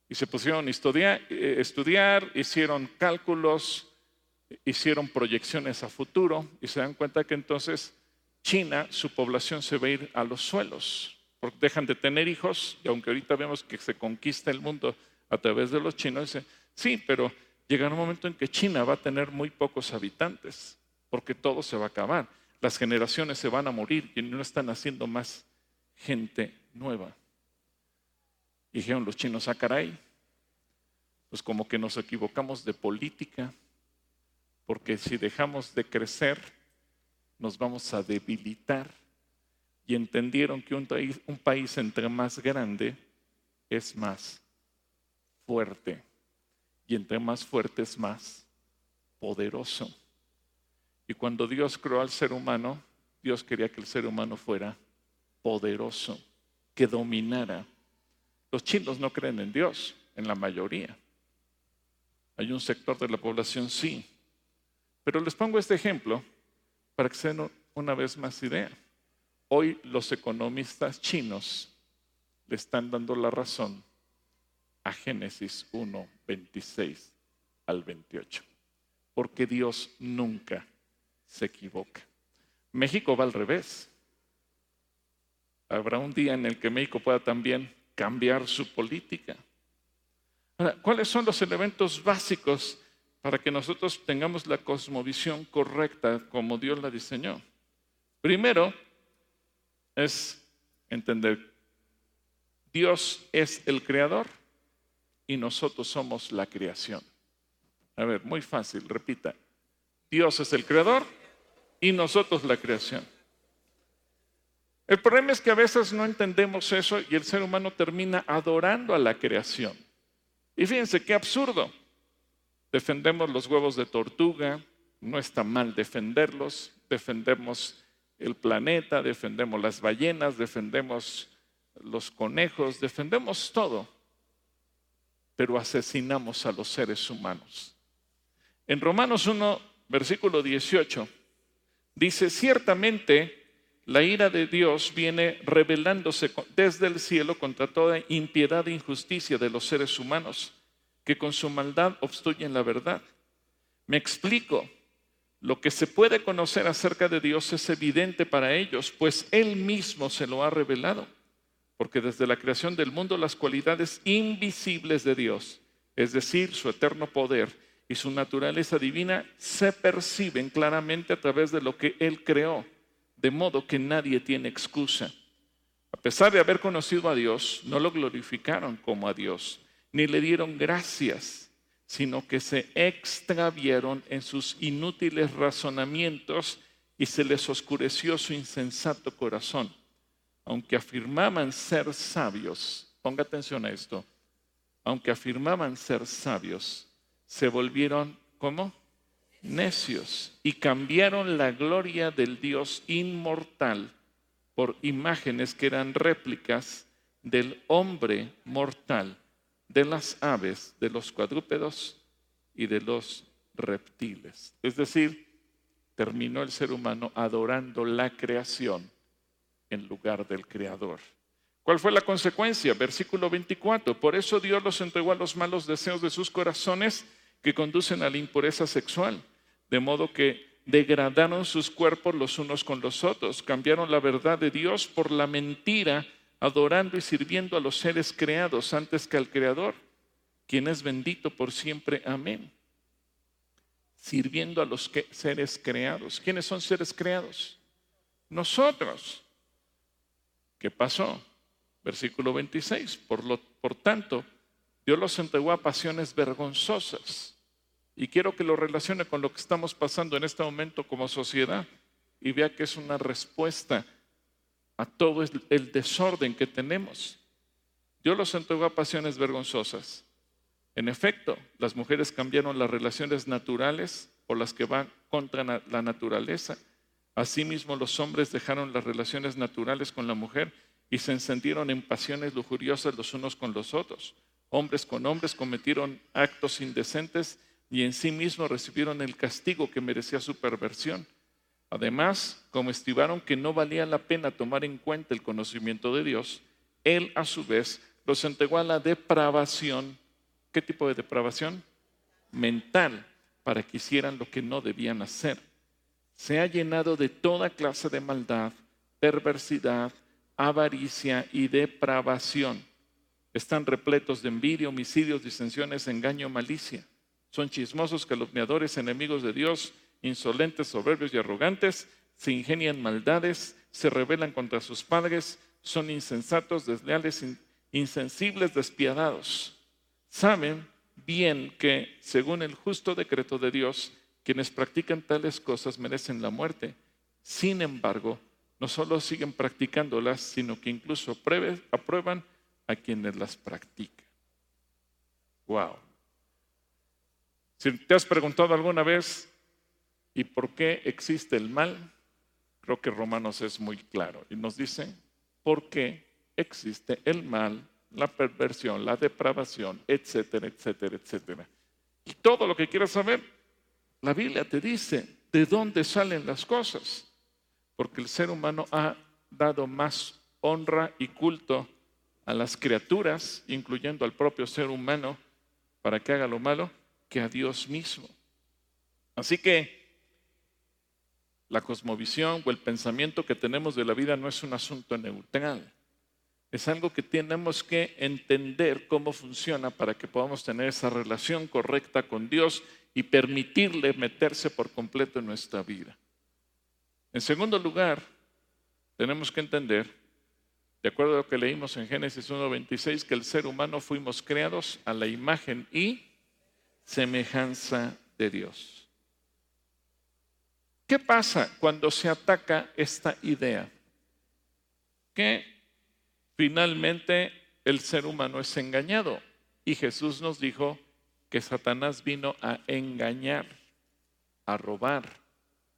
y se pusieron a estudiar, eh, estudiar hicieron cálculos, hicieron proyecciones a futuro y se dan cuenta que entonces China, su población se va a ir a los suelos, porque dejan de tener hijos, y aunque ahorita vemos que se conquista el mundo a través de los chinos, dice, sí, pero llegará un momento en que China va a tener muy pocos habitantes, porque todo se va a acabar, las generaciones se van a morir y no están haciendo más gente nueva. Dijeron los chinos, ah, caray, pues como que nos equivocamos de política, porque si dejamos de crecer, nos vamos a debilitar. Y entendieron que un un país entre más grande es más fuerte. Y entre más fuerte es más poderoso. Y cuando Dios creó al ser humano, Dios quería que el ser humano fuera poderoso, que dominara. Los chinos no creen en Dios, en la mayoría. Hay un sector de la población sí. Pero les pongo este ejemplo para que se den una vez más idea. Hoy los economistas chinos le están dando la razón a Génesis 1, 26 al 28, porque Dios nunca se equivoca. México va al revés. Habrá un día en el que México pueda también cambiar su política. Ahora, ¿cuáles son los elementos básicos para que nosotros tengamos la cosmovisión correcta como Dios la diseñó. Primero es entender, Dios es el creador y nosotros somos la creación. A ver, muy fácil, repita. Dios es el creador y nosotros la creación. El problema es que a veces no entendemos eso y el ser humano termina adorando a la creación. Y fíjense qué absurdo. Defendemos los huevos de tortuga, no está mal defenderlos, defendemos el planeta, defendemos las ballenas, defendemos los conejos, defendemos todo, pero asesinamos a los seres humanos. En Romanos 1, versículo 18, dice, ciertamente la ira de Dios viene revelándose desde el cielo contra toda impiedad e injusticia de los seres humanos que con su maldad obstruyen la verdad. Me explico. Lo que se puede conocer acerca de Dios es evidente para ellos, pues Él mismo se lo ha revelado. Porque desde la creación del mundo las cualidades invisibles de Dios, es decir, su eterno poder y su naturaleza divina, se perciben claramente a través de lo que Él creó, de modo que nadie tiene excusa. A pesar de haber conocido a Dios, no lo glorificaron como a Dios ni le dieron gracias, sino que se extravieron en sus inútiles razonamientos y se les oscureció su insensato corazón. Aunque afirmaban ser sabios, ponga atención a esto, aunque afirmaban ser sabios, se volvieron como necios y cambiaron la gloria del Dios inmortal por imágenes que eran réplicas del hombre mortal de las aves, de los cuadrúpedos y de los reptiles. Es decir, terminó el ser humano adorando la creación en lugar del creador. ¿Cuál fue la consecuencia? Versículo 24. Por eso Dios los entregó a los malos deseos de sus corazones que conducen a la impureza sexual, de modo que degradaron sus cuerpos los unos con los otros, cambiaron la verdad de Dios por la mentira adorando y sirviendo a los seres creados antes que al Creador, quien es bendito por siempre. Amén. Sirviendo a los seres creados. ¿Quiénes son seres creados? Nosotros. ¿Qué pasó? Versículo 26. Por, lo, por tanto, Dios los entregó a pasiones vergonzosas. Y quiero que lo relacione con lo que estamos pasando en este momento como sociedad y vea que es una respuesta a todo el desorden que tenemos. Dios los entregó a pasiones vergonzosas. En efecto, las mujeres cambiaron las relaciones naturales por las que van contra la naturaleza. Asimismo, los hombres dejaron las relaciones naturales con la mujer y se encendieron en pasiones lujuriosas los unos con los otros. Hombres con hombres cometieron actos indecentes y en sí mismos recibieron el castigo que merecía su perversión. Además, como estimaron que no valía la pena tomar en cuenta el conocimiento de Dios, Él a su vez los entregó a la depravación. ¿Qué tipo de depravación? Mental, para que hicieran lo que no debían hacer se ha llenado de toda clase de maldad, perversidad, avaricia y depravación. Están repletos de envidia, homicidios, disensiones, engaño, malicia. Son chismosos, calumniadores, enemigos de Dios, insolentes, soberbios y arrogantes, se ingenian maldades, se rebelan contra sus padres, son insensatos, desleales, insensibles, despiadados. Saben bien que, según el justo decreto de Dios, quienes practican tales cosas merecen la muerte. Sin embargo, no solo siguen practicándolas, sino que incluso aprueban a quienes las practican. Wow. Si te has preguntado alguna vez, ¿y por qué existe el mal? Creo que Romanos es muy claro y nos dice, ¿por qué existe el mal, la perversión, la depravación, etcétera, etcétera, etcétera? Y todo lo que quieras saber, la Biblia te dice de dónde salen las cosas, porque el ser humano ha dado más honra y culto a las criaturas, incluyendo al propio ser humano, para que haga lo malo, que a Dios mismo. Así que la cosmovisión o el pensamiento que tenemos de la vida no es un asunto neutral. Es algo que tenemos que entender cómo funciona para que podamos tener esa relación correcta con Dios y permitirle meterse por completo en nuestra vida. En segundo lugar, tenemos que entender, de acuerdo a lo que leímos en Génesis 1.26, que el ser humano fuimos creados a la imagen y semejanza de Dios. ¿Qué pasa cuando se ataca esta idea? Que finalmente el ser humano es engañado. Y Jesús nos dijo, que Satanás vino a engañar, a robar,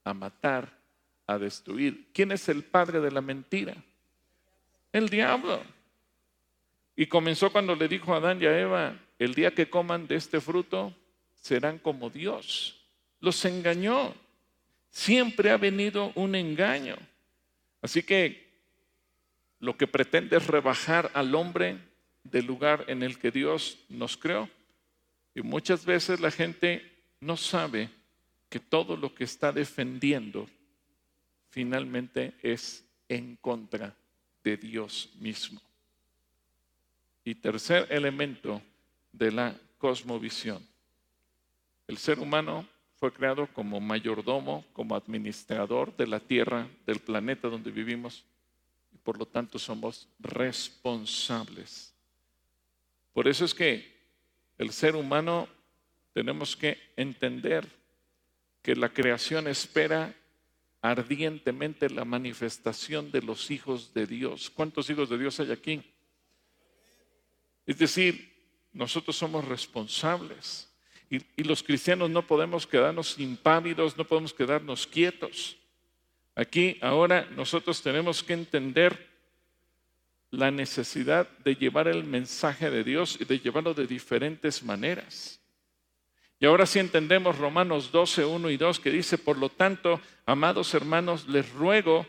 a matar, a destruir. ¿Quién es el padre de la mentira? El diablo. Y comenzó cuando le dijo a Adán y a Eva, el día que coman de este fruto, serán como Dios. Los engañó. Siempre ha venido un engaño. Así que lo que pretende es rebajar al hombre del lugar en el que Dios nos creó. Y muchas veces la gente no sabe que todo lo que está defendiendo finalmente es en contra de Dios mismo. Y tercer elemento de la cosmovisión. El ser humano fue creado como mayordomo, como administrador de la tierra, del planeta donde vivimos, y por lo tanto somos responsables. Por eso es que el ser humano tenemos que entender que la creación espera ardientemente la manifestación de los hijos de Dios. ¿Cuántos hijos de Dios hay aquí? Es decir, nosotros somos responsables y, los cristianos no podemos quedarnos impávidos, no podemos quedarnos quietos. Aquí ahora nosotros tenemos que entender la necesidad de llevar el mensaje de Dios y de llevarlo de diferentes maneras. Y ahora sí entendemos Romanos 12, 1 y 2 que dice, por lo tanto, amados hermanos, les ruego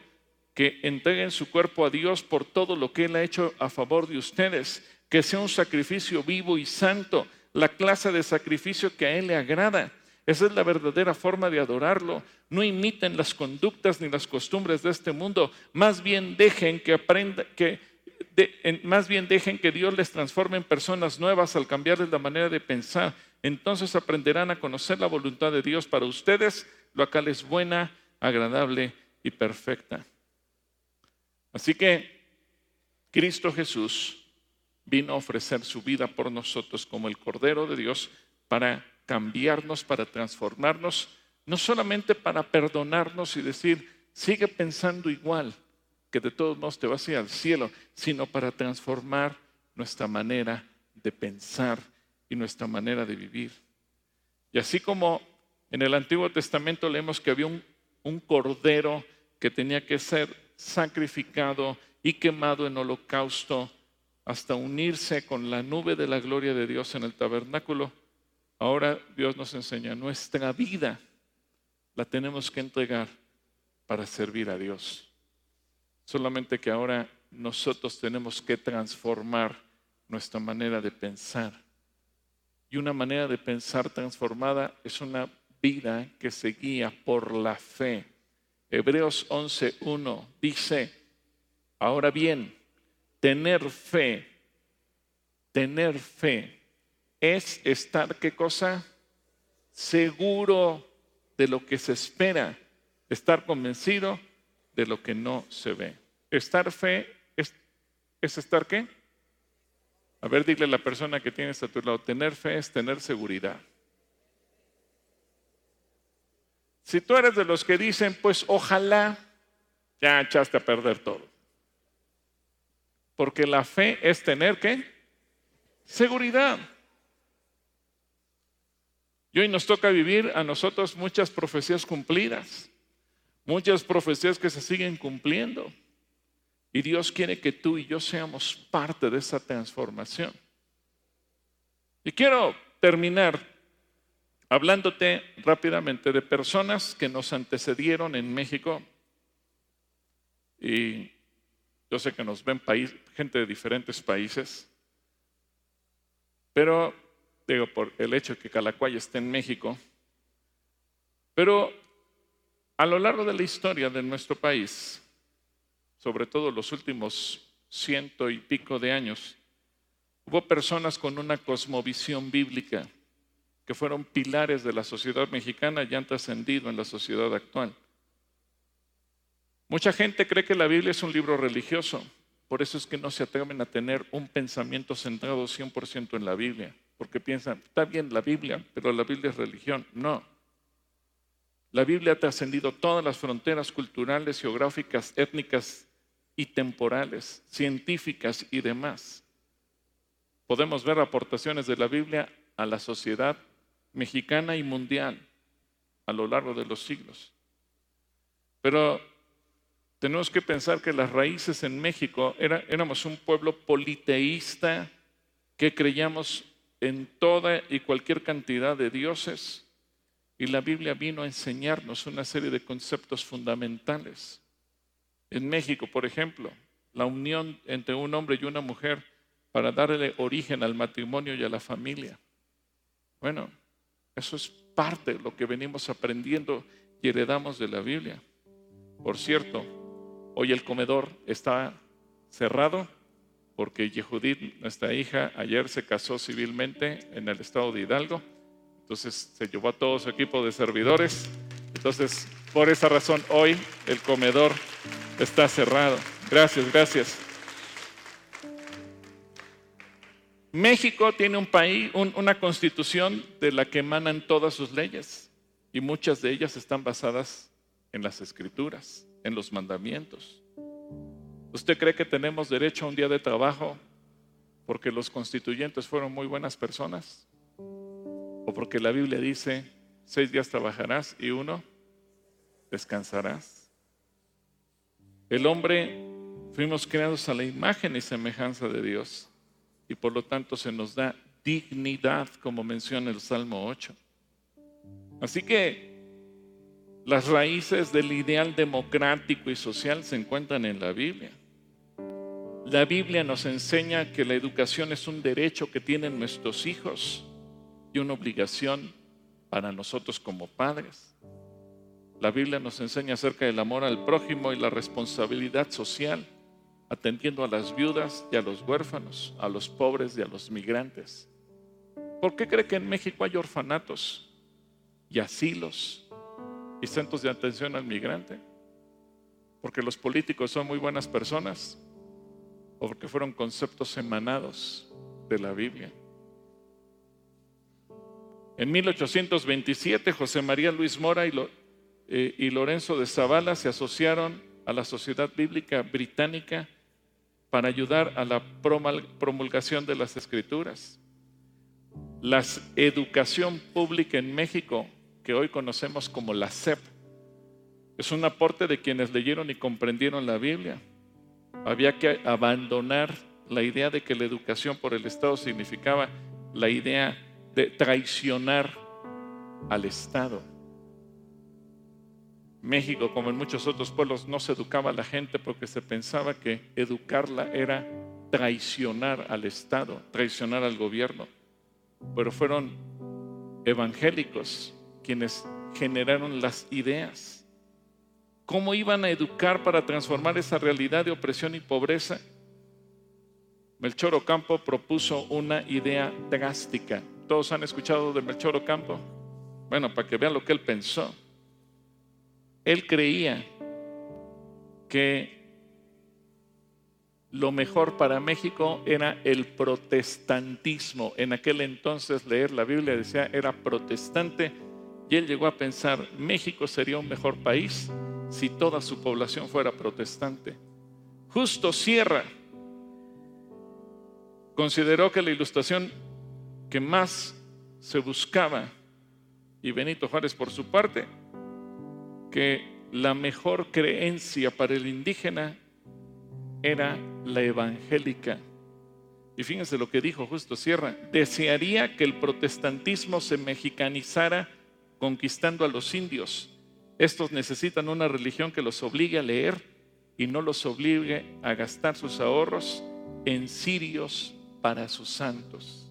que entreguen su cuerpo a Dios por todo lo que Él ha hecho a favor de ustedes, que sea un sacrificio vivo y santo, la clase de sacrificio que a Él le agrada. Esa es la verdadera forma de adorarlo. No imiten las conductas ni las costumbres de este mundo, más bien dejen que aprenda, que más bien dejen que Dios les transforme en personas nuevas al cambiarles la manera de pensar. Entonces aprenderán a conocer la voluntad de Dios para ustedes, lo cual es buena, agradable y perfecta. Así que Cristo Jesús vino a ofrecer su vida por nosotros como el Cordero de Dios para cambiarnos, para transformarnos, no solamente para perdonarnos y decir, sigue pensando igual, que de todos modos te vas a ir al cielo, sino para transformar nuestra manera de pensar y nuestra manera de vivir. Y así como en el Antiguo Testamento leemos que había un, cordero que tenía que ser sacrificado y quemado en holocausto hasta unirse con la nube de la gloria de Dios en el tabernáculo, ahora Dios nos enseña, nuestra vida la tenemos que entregar para servir a Dios. Solamente que ahora nosotros tenemos que transformar nuestra manera de pensar. Y una manera de pensar transformada es una vida que se guía por la fe. Hebreos 11.1 dice, ahora bien, tener fe, tener fe es estar, ¿qué cosa? Seguro de lo que se espera, estar convencido de lo que no se ve. Estar fe es, es estar qué? A ver, dile a la persona que tienes a tu lado, tener fe es tener seguridad. Si tú eres de los que dicen, pues ojalá, ya echaste a perder todo. Porque la fe es tener qué? Seguridad. Y hoy nos toca vivir a nosotros muchas profecías cumplidas, muchas profecías que se siguen cumpliendo. Y Dios quiere que tú y yo seamos parte de esa transformación. Y quiero terminar hablándote rápidamente de personas que nos antecedieron en México. Y yo sé que nos ven gente de diferentes países, pero digo por el hecho de que Calacuay esté en México, pero a lo largo de la historia de nuestro país, sobre todo los últimos ciento y pico de años, hubo personas con una cosmovisión bíblica que fueron pilares de la sociedad mexicana y han trascendido en la sociedad actual. Mucha gente cree que la Biblia es un libro religioso, por eso es que no se atreven a tener un pensamiento centrado 100% en la Biblia, porque piensan, está bien la Biblia, pero la Biblia es religión. No. La Biblia ha trascendido todas las fronteras culturales, geográficas, étnicas y temporales, científicas y demás. Podemos ver aportaciones de la Biblia a la sociedad mexicana y mundial a lo largo de los siglos. Pero tenemos que pensar que las raíces en México era, éramos un pueblo politeísta que creíamos en toda y cualquier cantidad de dioses y la Biblia vino a enseñarnos una serie de conceptos fundamentales. En México, por ejemplo, la unión entre un hombre y una mujer para darle origen al matrimonio y a la familia. Bueno, eso es parte de lo que venimos aprendiendo y heredamos de la Biblia. Por cierto, hoy el comedor está cerrado porque Yehudit, nuestra hija, ayer se casó civilmente en el estado de Hidalgo. Entonces se llevó a todo su equipo de servidores. Entonces, por esa razón, hoy el comedor está cerrado. Gracias, gracias. México tiene un país, una constitución de la que emanan todas sus leyes y muchas de ellas están basadas en las escrituras, en los mandamientos. ¿Usted cree que tenemos derecho a un día de trabajo porque los constituyentes fueron muy buenas personas? ¿O porque la Biblia dice, seis días trabajarás y uno descansarás? El hombre fuimos creados a la imagen y semejanza de Dios y por lo tanto se nos da dignidad, como menciona el Salmo 8. Así que las raíces del ideal democrático y social se encuentran en la Biblia. La Biblia nos enseña que la educación es un derecho que tienen nuestros hijos y una obligación para nosotros como padres. La Biblia nos enseña acerca del amor al prójimo y la responsabilidad social, atendiendo a las viudas y a los huérfanos, a los pobres y a los migrantes. ¿Por qué cree que en México hay orfanatos y asilos y centros de atención al migrante? ¿Porque los políticos son muy buenas personas? ¿O porque fueron conceptos emanados de la Biblia? En 1827, José María Luis Mora y, eh, y Lorenzo de Zavala se asociaron a la Sociedad Bíblica Británica para ayudar a la promulgación de las escrituras. La educación pública en México, que hoy conocemos como la SEP, Es un aporte de quienes leyeron y comprendieron la Biblia. Había que abandonar la idea de que la educación por el Estado significaba la idea de traicionar al Estado. México, como en muchos otros pueblos, no se educaba a la gente porque se pensaba que educarla era traicionar al Estado, traicionar al gobierno. Pero fueron evangélicos quienes generaron las ideas. ¿Cómo iban a educar para transformar esa realidad de opresión y pobreza? Melchor Ocampo propuso una idea drástica. ¿Todos han escuchado de Melchor Ocampo? Bueno, para que vean lo que él pensó. Él creía que lo mejor para México era el protestantismo. En aquel entonces leer la Biblia decía era protestante y él llegó a pensar, México sería un mejor país si toda su población fuera protestante. Justo Sierra consideró que la ilustración que más se buscaba, y Benito Juárez por su parte, que la mejor creencia para el indígena era la evangélica. Y fíjense lo que dijo Justo Sierra, desearía que el protestantismo se mexicanizara conquistando a los indios. Estos necesitan una religión que los obligue a leer y no los obligue a gastar sus ahorros en sirios para sus santos.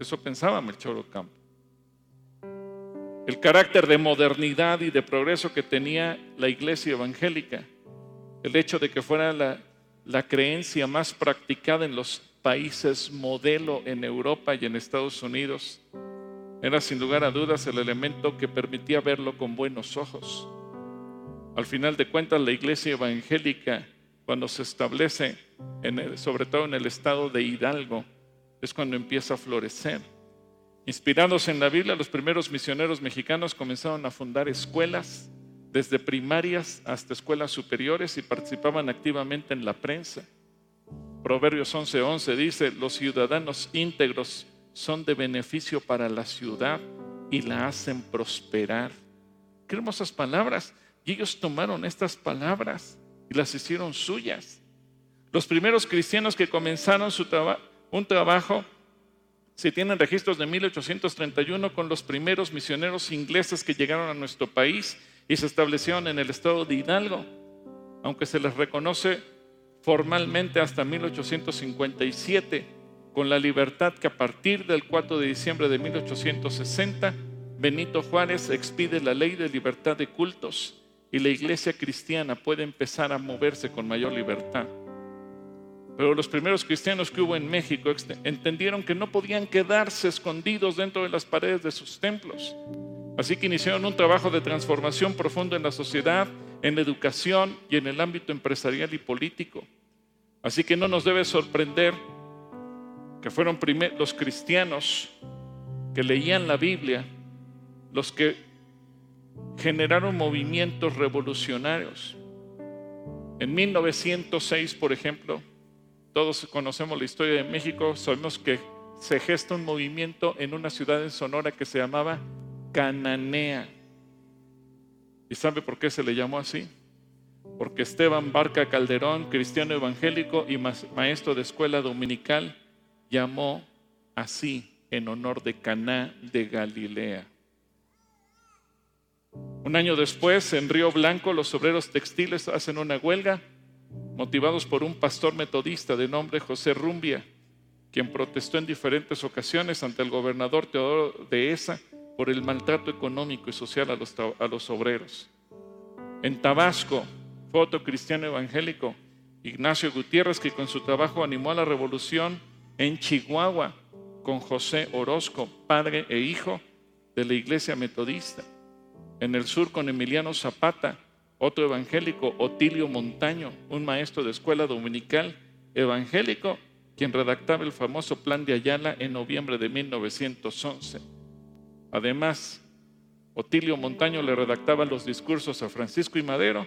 Eso pensaba Melchor Ocampo. El carácter de modernidad y de progreso que tenía la iglesia evangélica, el hecho de que fuera la la creencia más practicada en los países modelo en Europa y en Estados Unidos. Era sin lugar a dudas el elemento que permitía verlo con buenos ojos. Al final de cuentas, la iglesia evangélica, cuando se establece, sobre todo en el estado de Hidalgo, es cuando empieza a florecer. Inspirados en la Biblia, los primeros misioneros mexicanos comenzaron a fundar escuelas, desde primarias hasta escuelas superiores y participaban activamente en la prensa. Proverbios 11:11 dice, los ciudadanos íntegros son de beneficio para la ciudad y la hacen prosperar. Qué hermosas palabras. Y ellos tomaron estas palabras y las hicieron suyas. Los primeros cristianos que comenzaron su un trabajo, se tienen registros de 1831 con los primeros misioneros ingleses que llegaron a nuestro país y se establecieron en el estado de Hidalgo, aunque se les reconoce formalmente hasta 1857, con la libertad que a partir del 4 de diciembre de 1860, Benito Juárez expide la ley de libertad de cultos y la iglesia cristiana puede empezar a moverse con mayor libertad. Pero los primeros cristianos que hubo en México entendieron que no podían quedarse escondidos dentro de las paredes de sus templos. Así que iniciaron un trabajo de transformación profundo en la sociedad, en la educación y en el ámbito empresarial y político. Así que no nos debe sorprender que fueron los cristianos que leían la Biblia los que generaron movimientos revolucionarios. En 1906, por ejemplo, todos conocemos la historia de México, sabemos que se gesta un movimiento en una ciudad en Sonora que se llamaba Cananea. ¿Y sabe por qué se le llamó así? Porque Esteban Barca Calderón, cristiano evangélico y maestro de escuela dominical, llamó así en honor de Caná de Galilea. Un año después, en Río Blanco, los obreros textiles hacen una huelga, motivados por un pastor metodista de nombre José Rumbia, quien protestó en diferentes ocasiones ante el gobernador Teodoro de Esa por el maltrato económico y social a los, a los obreros. En Tabasco, foto cristiano evangélico, Ignacio Gutiérrez, que con su trabajo animó a la revolución en Chihuahua con José Orozco, padre e hijo de la iglesia metodista. En el sur con Emiliano Zapata, otro evangélico, Otilio Montaño, un maestro de escuela dominical evangélico, quien redactaba el famoso plan de Ayala en noviembre de 1911. Además, Otilio Montaño le redactaba los discursos a Francisco y Madero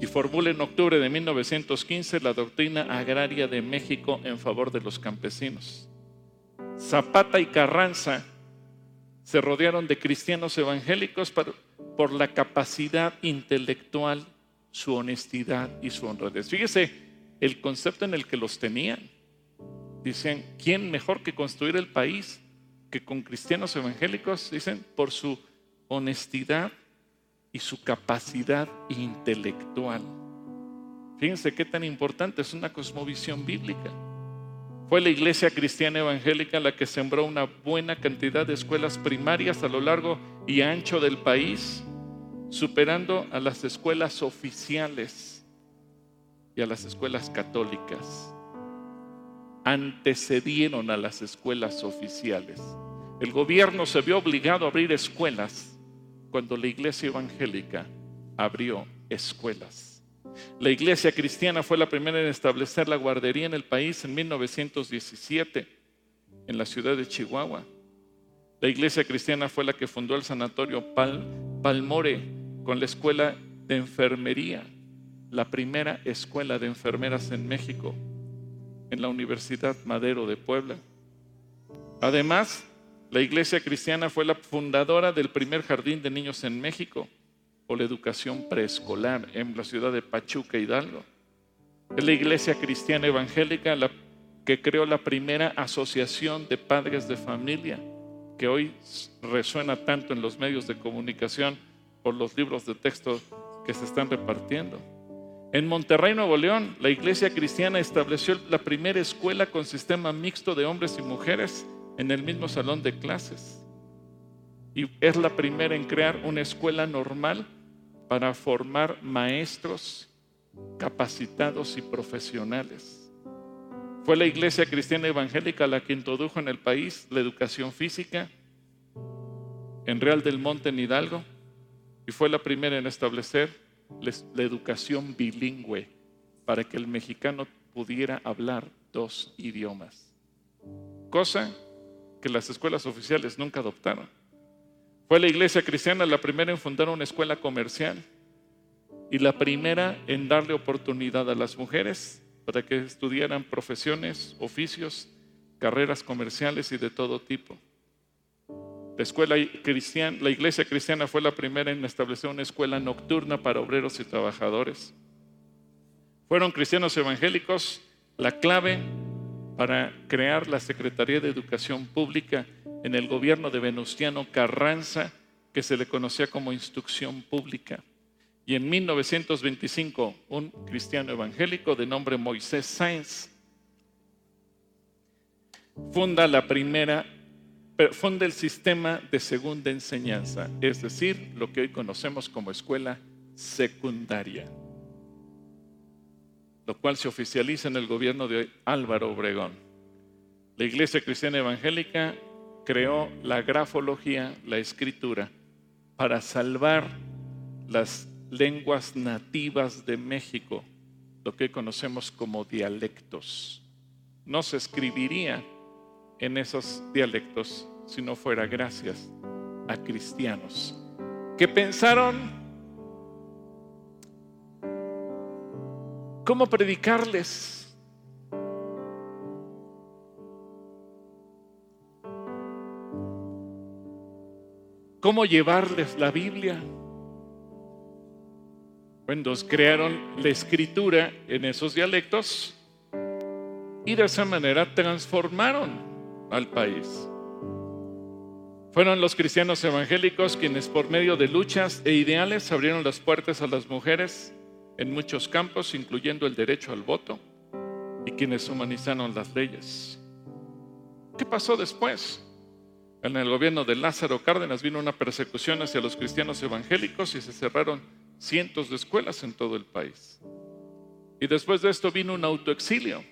y formula en octubre de 1915 la doctrina agraria de México en favor de los campesinos. Zapata y Carranza se rodearon de cristianos evangélicos por la capacidad intelectual, su honestidad y su honradez. Fíjese el concepto en el que los tenían. Dicen, ¿quién mejor que construir el país que con cristianos evangélicos? Dicen, por su honestidad y su capacidad intelectual. Fíjense qué tan importante es una cosmovisión bíblica. Fue la iglesia cristiana evangélica la que sembró una buena cantidad de escuelas primarias a lo largo y ancho del país, superando a las escuelas oficiales y a las escuelas católicas. Antecedieron a las escuelas oficiales. El gobierno se vio obligado a abrir escuelas cuando la iglesia evangélica abrió escuelas. La iglesia cristiana fue la primera en establecer la guardería en el país en 1917, en la ciudad de Chihuahua. La iglesia cristiana fue la que fundó el sanatorio Palmore con la escuela de enfermería, la primera escuela de enfermeras en México, en la Universidad Madero de Puebla. Además, la iglesia cristiana fue la fundadora del primer jardín de niños en México o la educación preescolar en la ciudad de Pachuca, Hidalgo. Es la iglesia cristiana evangélica la que creó la primera asociación de padres de familia, que hoy resuena tanto en los medios de comunicación por los libros de texto que se están repartiendo. En Monterrey, Nuevo León, la iglesia cristiana estableció la primera escuela con sistema mixto de hombres y mujeres en el mismo salón de clases. Y es la primera en crear una escuela normal para formar maestros capacitados y profesionales. Fue la Iglesia Cristiana Evangélica la que introdujo en el país la educación física en Real del Monte en Hidalgo y fue la primera en establecer la educación bilingüe para que el mexicano pudiera hablar dos idiomas, cosa que las escuelas oficiales nunca adoptaron. Fue la iglesia cristiana la primera en fundar una escuela comercial y la primera en darle oportunidad a las mujeres para que estudiaran profesiones, oficios, carreras comerciales y de todo tipo. La escuela cristiana, la iglesia cristiana fue la primera en establecer una escuela nocturna para obreros y trabajadores. Fueron cristianos evangélicos la clave para crear la Secretaría de Educación Pública en el gobierno de Venustiano Carranza, que se le conocía como instrucción pública. Y en 1925, un cristiano evangélico de nombre Moisés Sáenz funda la primera, funda el sistema de segunda enseñanza, es decir, lo que hoy conocemos como escuela secundaria, lo cual se oficializa en el gobierno de Álvaro Obregón. La Iglesia Cristiana Evangélica creó la grafología, la escritura, para salvar las lenguas nativas de México, lo que conocemos como dialectos. No se escribiría en esos dialectos si no fuera gracias a cristianos que pensaron cómo predicarles cómo llevarles la Biblia. Bueno, crearon la escritura en esos dialectos y de esa manera transformaron al país. Fueron los cristianos evangélicos quienes por medio de luchas e ideales abrieron las puertas a las mujeres en muchos campos, incluyendo el derecho al voto, y quienes humanizaron las leyes. ¿Qué pasó después? En el gobierno de Lázaro Cárdenas vino una persecución hacia los cristianos evangélicos y se cerraron cientos de escuelas en todo el país. Y después de esto vino un autoexilio.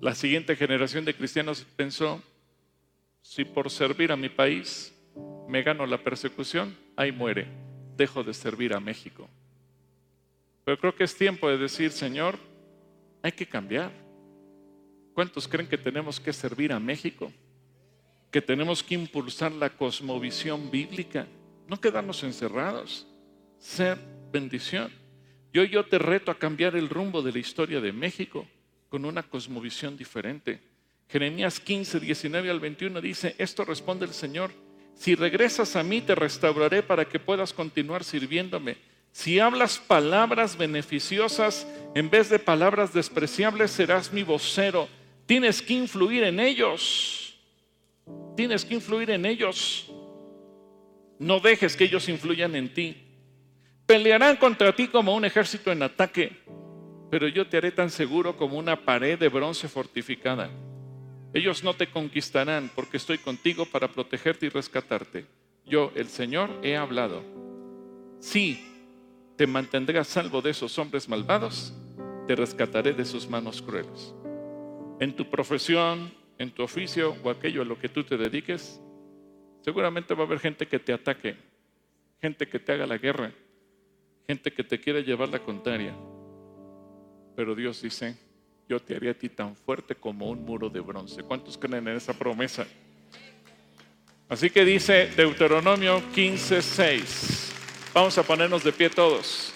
La siguiente generación de cristianos pensó, si por servir a mi país me gano la persecución, ahí muere, dejo de servir a México. Pero creo que es tiempo de decir, Señor, hay que cambiar. ¿Cuántos creen que tenemos que servir a México? que tenemos que impulsar la cosmovisión bíblica, no quedarnos encerrados, ser bendición. Yo, yo te reto a cambiar el rumbo de la historia de México con una cosmovisión diferente. Jeremías 15, 19 al 21 dice, esto responde el Señor, Si regresas a mí, te restauraré para que puedas continuar sirviéndome. Si hablas palabras beneficiosas en vez de palabras despreciables, serás mi vocero. Tienes que influir en ellos. Tienes que influir en ellos. No dejes que ellos influyan en ti. Pelearán contra ti como un ejército en ataque, pero yo te haré tan seguro como una pared de bronce fortificada. Ellos no te conquistarán porque estoy contigo para protegerte y rescatarte. Yo, el Señor, he hablado. Sí, te mantendré a salvo de esos hombres malvados, te rescataré de sus manos crueles. En tu profesión, en tu oficio o aquello a lo que tú te dediques, seguramente va a haber gente que te ataque, gente que te haga la guerra, gente que te quiera llevar la contraria. Pero Dios dice, yo te haré a ti tan fuerte como un muro de bronce. ¿Cuántos creen en esa promesa? Así que dice Deuteronomio 15:6. Vamos a ponernos de pie todos.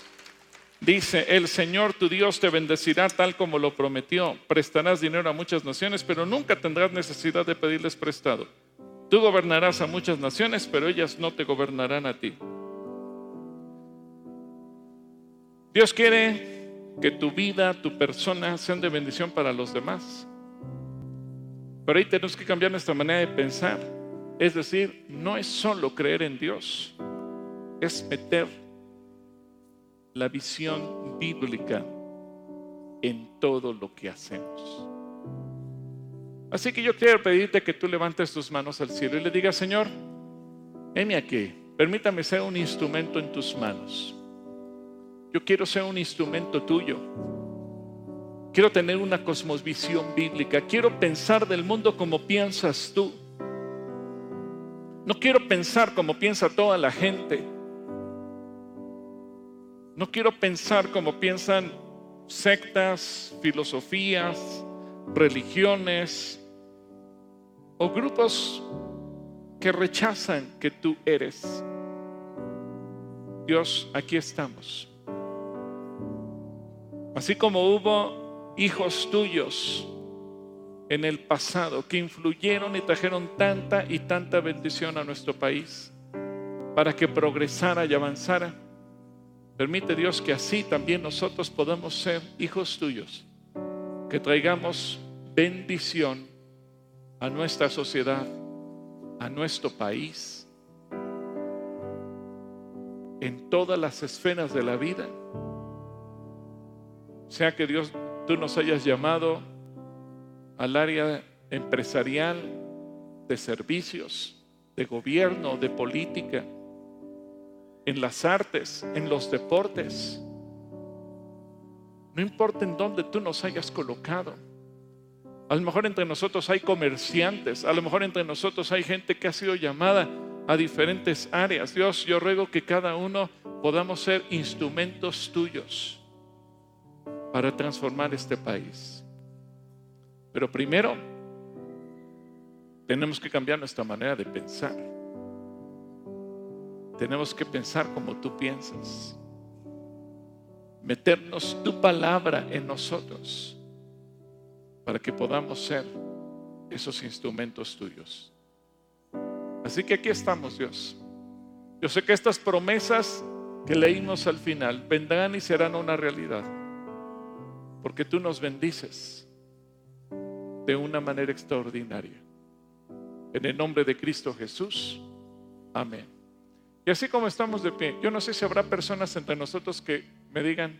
Dice, el Señor tu Dios te bendecirá tal como lo prometió. Prestarás dinero a muchas naciones, pero nunca tendrás necesidad de pedirles prestado. Tú gobernarás a muchas naciones, pero ellas no te gobernarán a ti. Dios quiere que tu vida, tu persona sean de bendición para los demás. Pero ahí tenemos que cambiar nuestra manera de pensar. Es decir, no es solo creer en Dios, es meter la visión bíblica en todo lo que hacemos. Así que yo quiero pedirte que tú levantes tus manos al cielo y le digas, Señor, heme aquí, permítame ser un instrumento en tus manos. Yo quiero ser un instrumento tuyo. Quiero tener una cosmovisión bíblica. Quiero pensar del mundo como piensas tú. No quiero pensar como piensa toda la gente. No quiero pensar como piensan sectas, filosofías, religiones o grupos que rechazan que tú eres. Dios, aquí estamos. Así como hubo hijos tuyos en el pasado que influyeron y trajeron tanta y tanta bendición a nuestro país para que progresara y avanzara. Permite Dios que así también nosotros podamos ser hijos tuyos, que traigamos bendición a nuestra sociedad, a nuestro país, en todas las esferas de la vida. Sea que Dios, tú nos hayas llamado al área empresarial, de servicios, de gobierno, de política, en las artes, en los deportes. No importa en dónde tú nos hayas colocado. A lo mejor entre nosotros hay comerciantes, a lo mejor entre nosotros hay gente que ha sido llamada a diferentes áreas. Dios, yo ruego que cada uno podamos ser instrumentos tuyos para transformar este país. Pero primero, tenemos que cambiar nuestra manera de pensar. Tenemos que pensar como tú piensas. Meternos tu palabra en nosotros para que podamos ser esos instrumentos tuyos. Así que aquí estamos, Dios. Yo sé que estas promesas que leímos al final vendrán y serán una realidad porque tú nos bendices de una manera extraordinaria. En el nombre de Cristo Jesús. Amén. Y así como estamos de pie, yo no sé si habrá personas entre nosotros que me digan,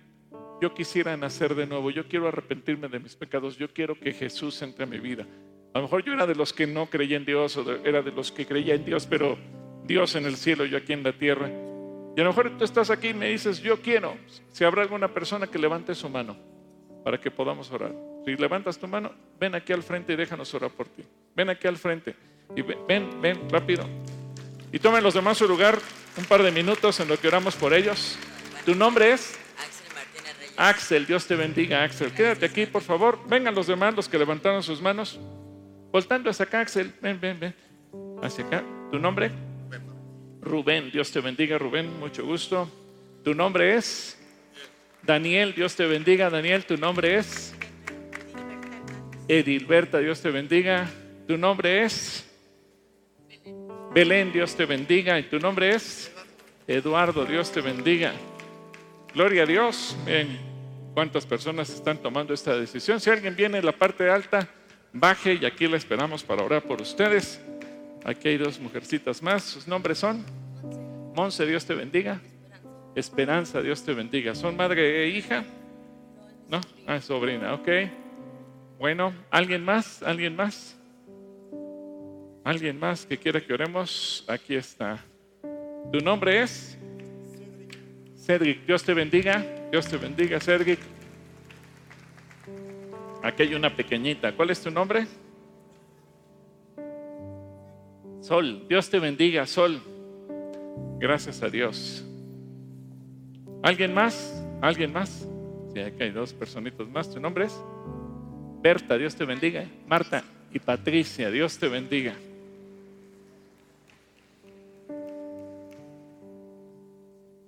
yo quisiera nacer de nuevo, yo quiero arrepentirme de mis pecados, yo quiero que Jesús entre en mi vida. A lo mejor yo era de los que no creía en Dios o era de los que creía en Dios, pero Dios en el cielo, yo aquí en la tierra. Y a lo mejor tú estás aquí y me dices, yo quiero, si habrá alguna persona que levante su mano para que podamos orar. Si levantas tu mano, ven aquí al frente y déjanos orar por ti. Ven aquí al frente y ven, ven, rápido. Y tomen los demás su lugar un par de minutos en lo que oramos por ellos. ¿Tu nombre es? Axel Martínez Reyes. Axel, Dios te bendiga, Axel. Quédate aquí, por favor. Vengan los demás, los que levantaron sus manos. Voltando hacia acá, Axel. Ven, ven, ven. Hacia acá. ¿Tu nombre? Rubén. Dios te bendiga, Rubén. Mucho gusto. ¿Tu nombre es? Daniel, Dios te bendiga. Daniel, tu nombre es Edilberta, Dios te bendiga. Tu nombre es Belén, Dios te bendiga. Y tu nombre es Eduardo, Dios te bendiga. Gloria a Dios. Miren cuántas personas están tomando esta decisión. Si alguien viene en la parte alta, baje y aquí la esperamos para orar por ustedes. Aquí hay dos mujercitas más. Sus nombres son Monse, Dios te bendiga. Esperanza, Dios te bendiga. ¿Son madre e hija? No, ah, sobrina, ok. Bueno, ¿alguien más? ¿Alguien más? ¿Alguien más que quiera que oremos? Aquí está. ¿Tu nombre es? Cedric, Dios te bendiga. Dios te bendiga, Cedric. Aquí hay una pequeñita. ¿Cuál es tu nombre? Sol, Dios te bendiga, Sol. Gracias a Dios. ¿Alguien más? ¿Alguien más? Sí, aquí hay dos personitas más. ¿Tu nombre es? Berta, Dios te bendiga. Marta y Patricia, Dios te bendiga.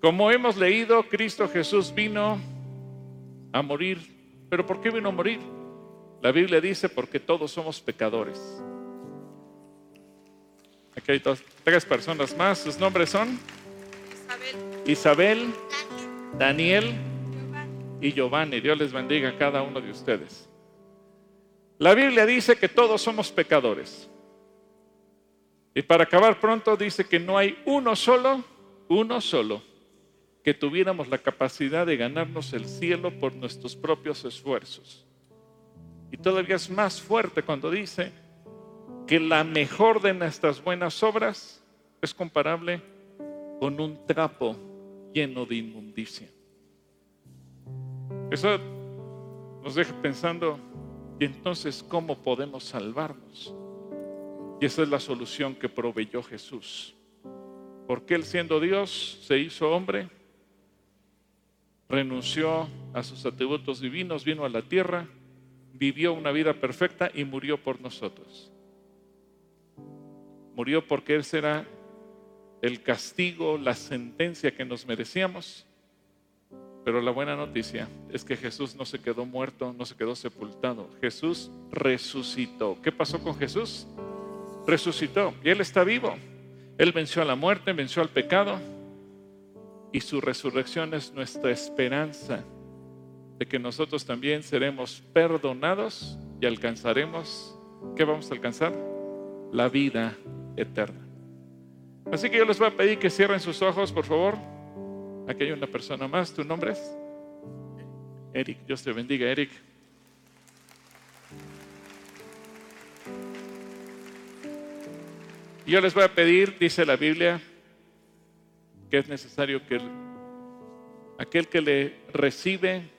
Como hemos leído, Cristo Jesús vino a morir. ¿Pero por qué vino a morir? La Biblia dice porque todos somos pecadores. Aquí hay tres personas más. Sus nombres son Isabel, Isabel Daniel y Giovanni. Dios les bendiga a cada uno de ustedes. La Biblia dice que todos somos pecadores. Y para acabar pronto dice que no hay uno solo, uno solo, que tuviéramos la capacidad de ganarnos el cielo por nuestros propios esfuerzos. Y todavía es más fuerte cuando dice que la mejor de nuestras buenas obras es comparable con un trapo lleno de inmundicia. Eso nos deja pensando, ¿y entonces cómo podemos salvarnos? Y esa es la solución que proveyó Jesús. Porque Él siendo Dios se hizo hombre, renunció a sus atributos divinos, vino a la tierra, vivió una vida perfecta y murió por nosotros. Murió porque Él será el castigo, la sentencia que nos merecíamos. Pero la buena noticia es que Jesús no se quedó muerto, no se quedó sepultado. Jesús resucitó. ¿Qué pasó con Jesús? Resucitó y Él está vivo. Él venció a la muerte, venció al pecado y su resurrección es nuestra esperanza de que nosotros también seremos perdonados y alcanzaremos, ¿qué vamos a alcanzar? La vida eterna. Así que yo les voy a pedir que cierren sus ojos, por favor. Aquí hay una persona más. ¿Tu nombre es? Eric. Dios te bendiga, Eric. Yo les voy a pedir, dice la Biblia, que es necesario que aquel que le recibe,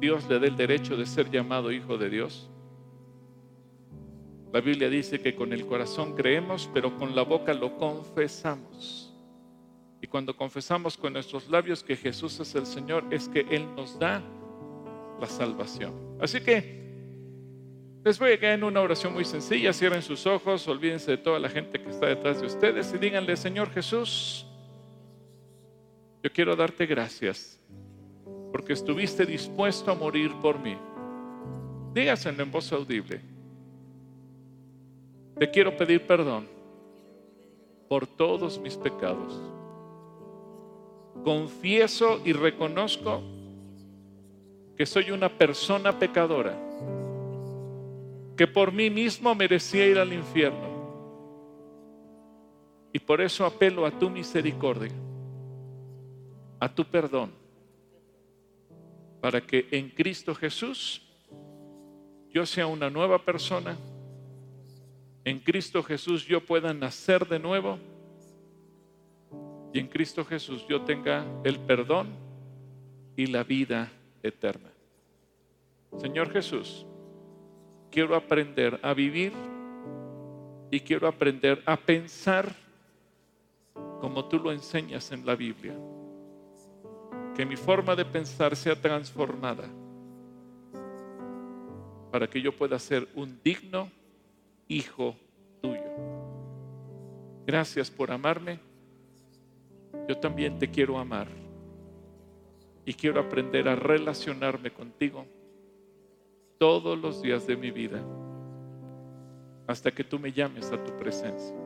Dios le dé el derecho de ser llamado hijo de Dios. La Biblia dice que con el corazón creemos, pero con la boca lo confesamos. Y cuando confesamos con nuestros labios que Jesús es el Señor, es que Él nos da la salvación. Así que les voy a quedar en una oración muy sencilla. Cierren sus ojos, olvídense de toda la gente que está detrás de ustedes y díganle, Señor Jesús, yo quiero darte gracias porque estuviste dispuesto a morir por mí. Dígaselo en voz audible. Te quiero pedir perdón por todos mis pecados. Confieso y reconozco que soy una persona pecadora, que por mí mismo merecía ir al infierno. Y por eso apelo a tu misericordia, a tu perdón, para que en Cristo Jesús yo sea una nueva persona en Cristo Jesús yo pueda nacer de nuevo y en Cristo Jesús yo tenga el perdón y la vida eterna. Señor Jesús, quiero aprender a vivir y quiero aprender a pensar como tú lo enseñas en la Biblia. Que mi forma de pensar sea transformada para que yo pueda ser un digno hijo tuyo. Gracias por amarme. Yo también te quiero amar. Y quiero aprender a relacionarme contigo todos los días de mi vida hasta que tú me llames a tu presencia.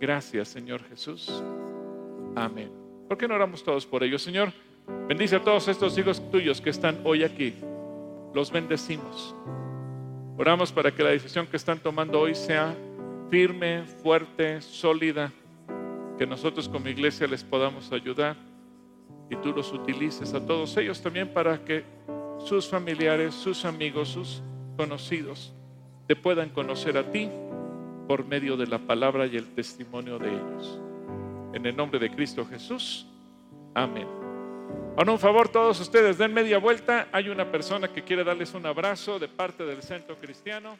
Gracias, Señor Jesús. Amén. ¿Por qué no oramos todos por ellos? Señor, bendice a todos estos hijos tuyos que están hoy aquí. Los bendecimos. Oramos para que la decisión que están tomando hoy sea firme, fuerte, sólida, que nosotros como iglesia les podamos ayudar y tú los utilices a todos ellos también para que sus familiares, sus amigos, sus conocidos te puedan conocer a ti por medio de la palabra y el testimonio de ellos. En el nombre de Cristo Jesús. Amén. Ahora un favor todos ustedes, den media vuelta. Hay una persona que quiere darles un abrazo de parte del centro cristiano.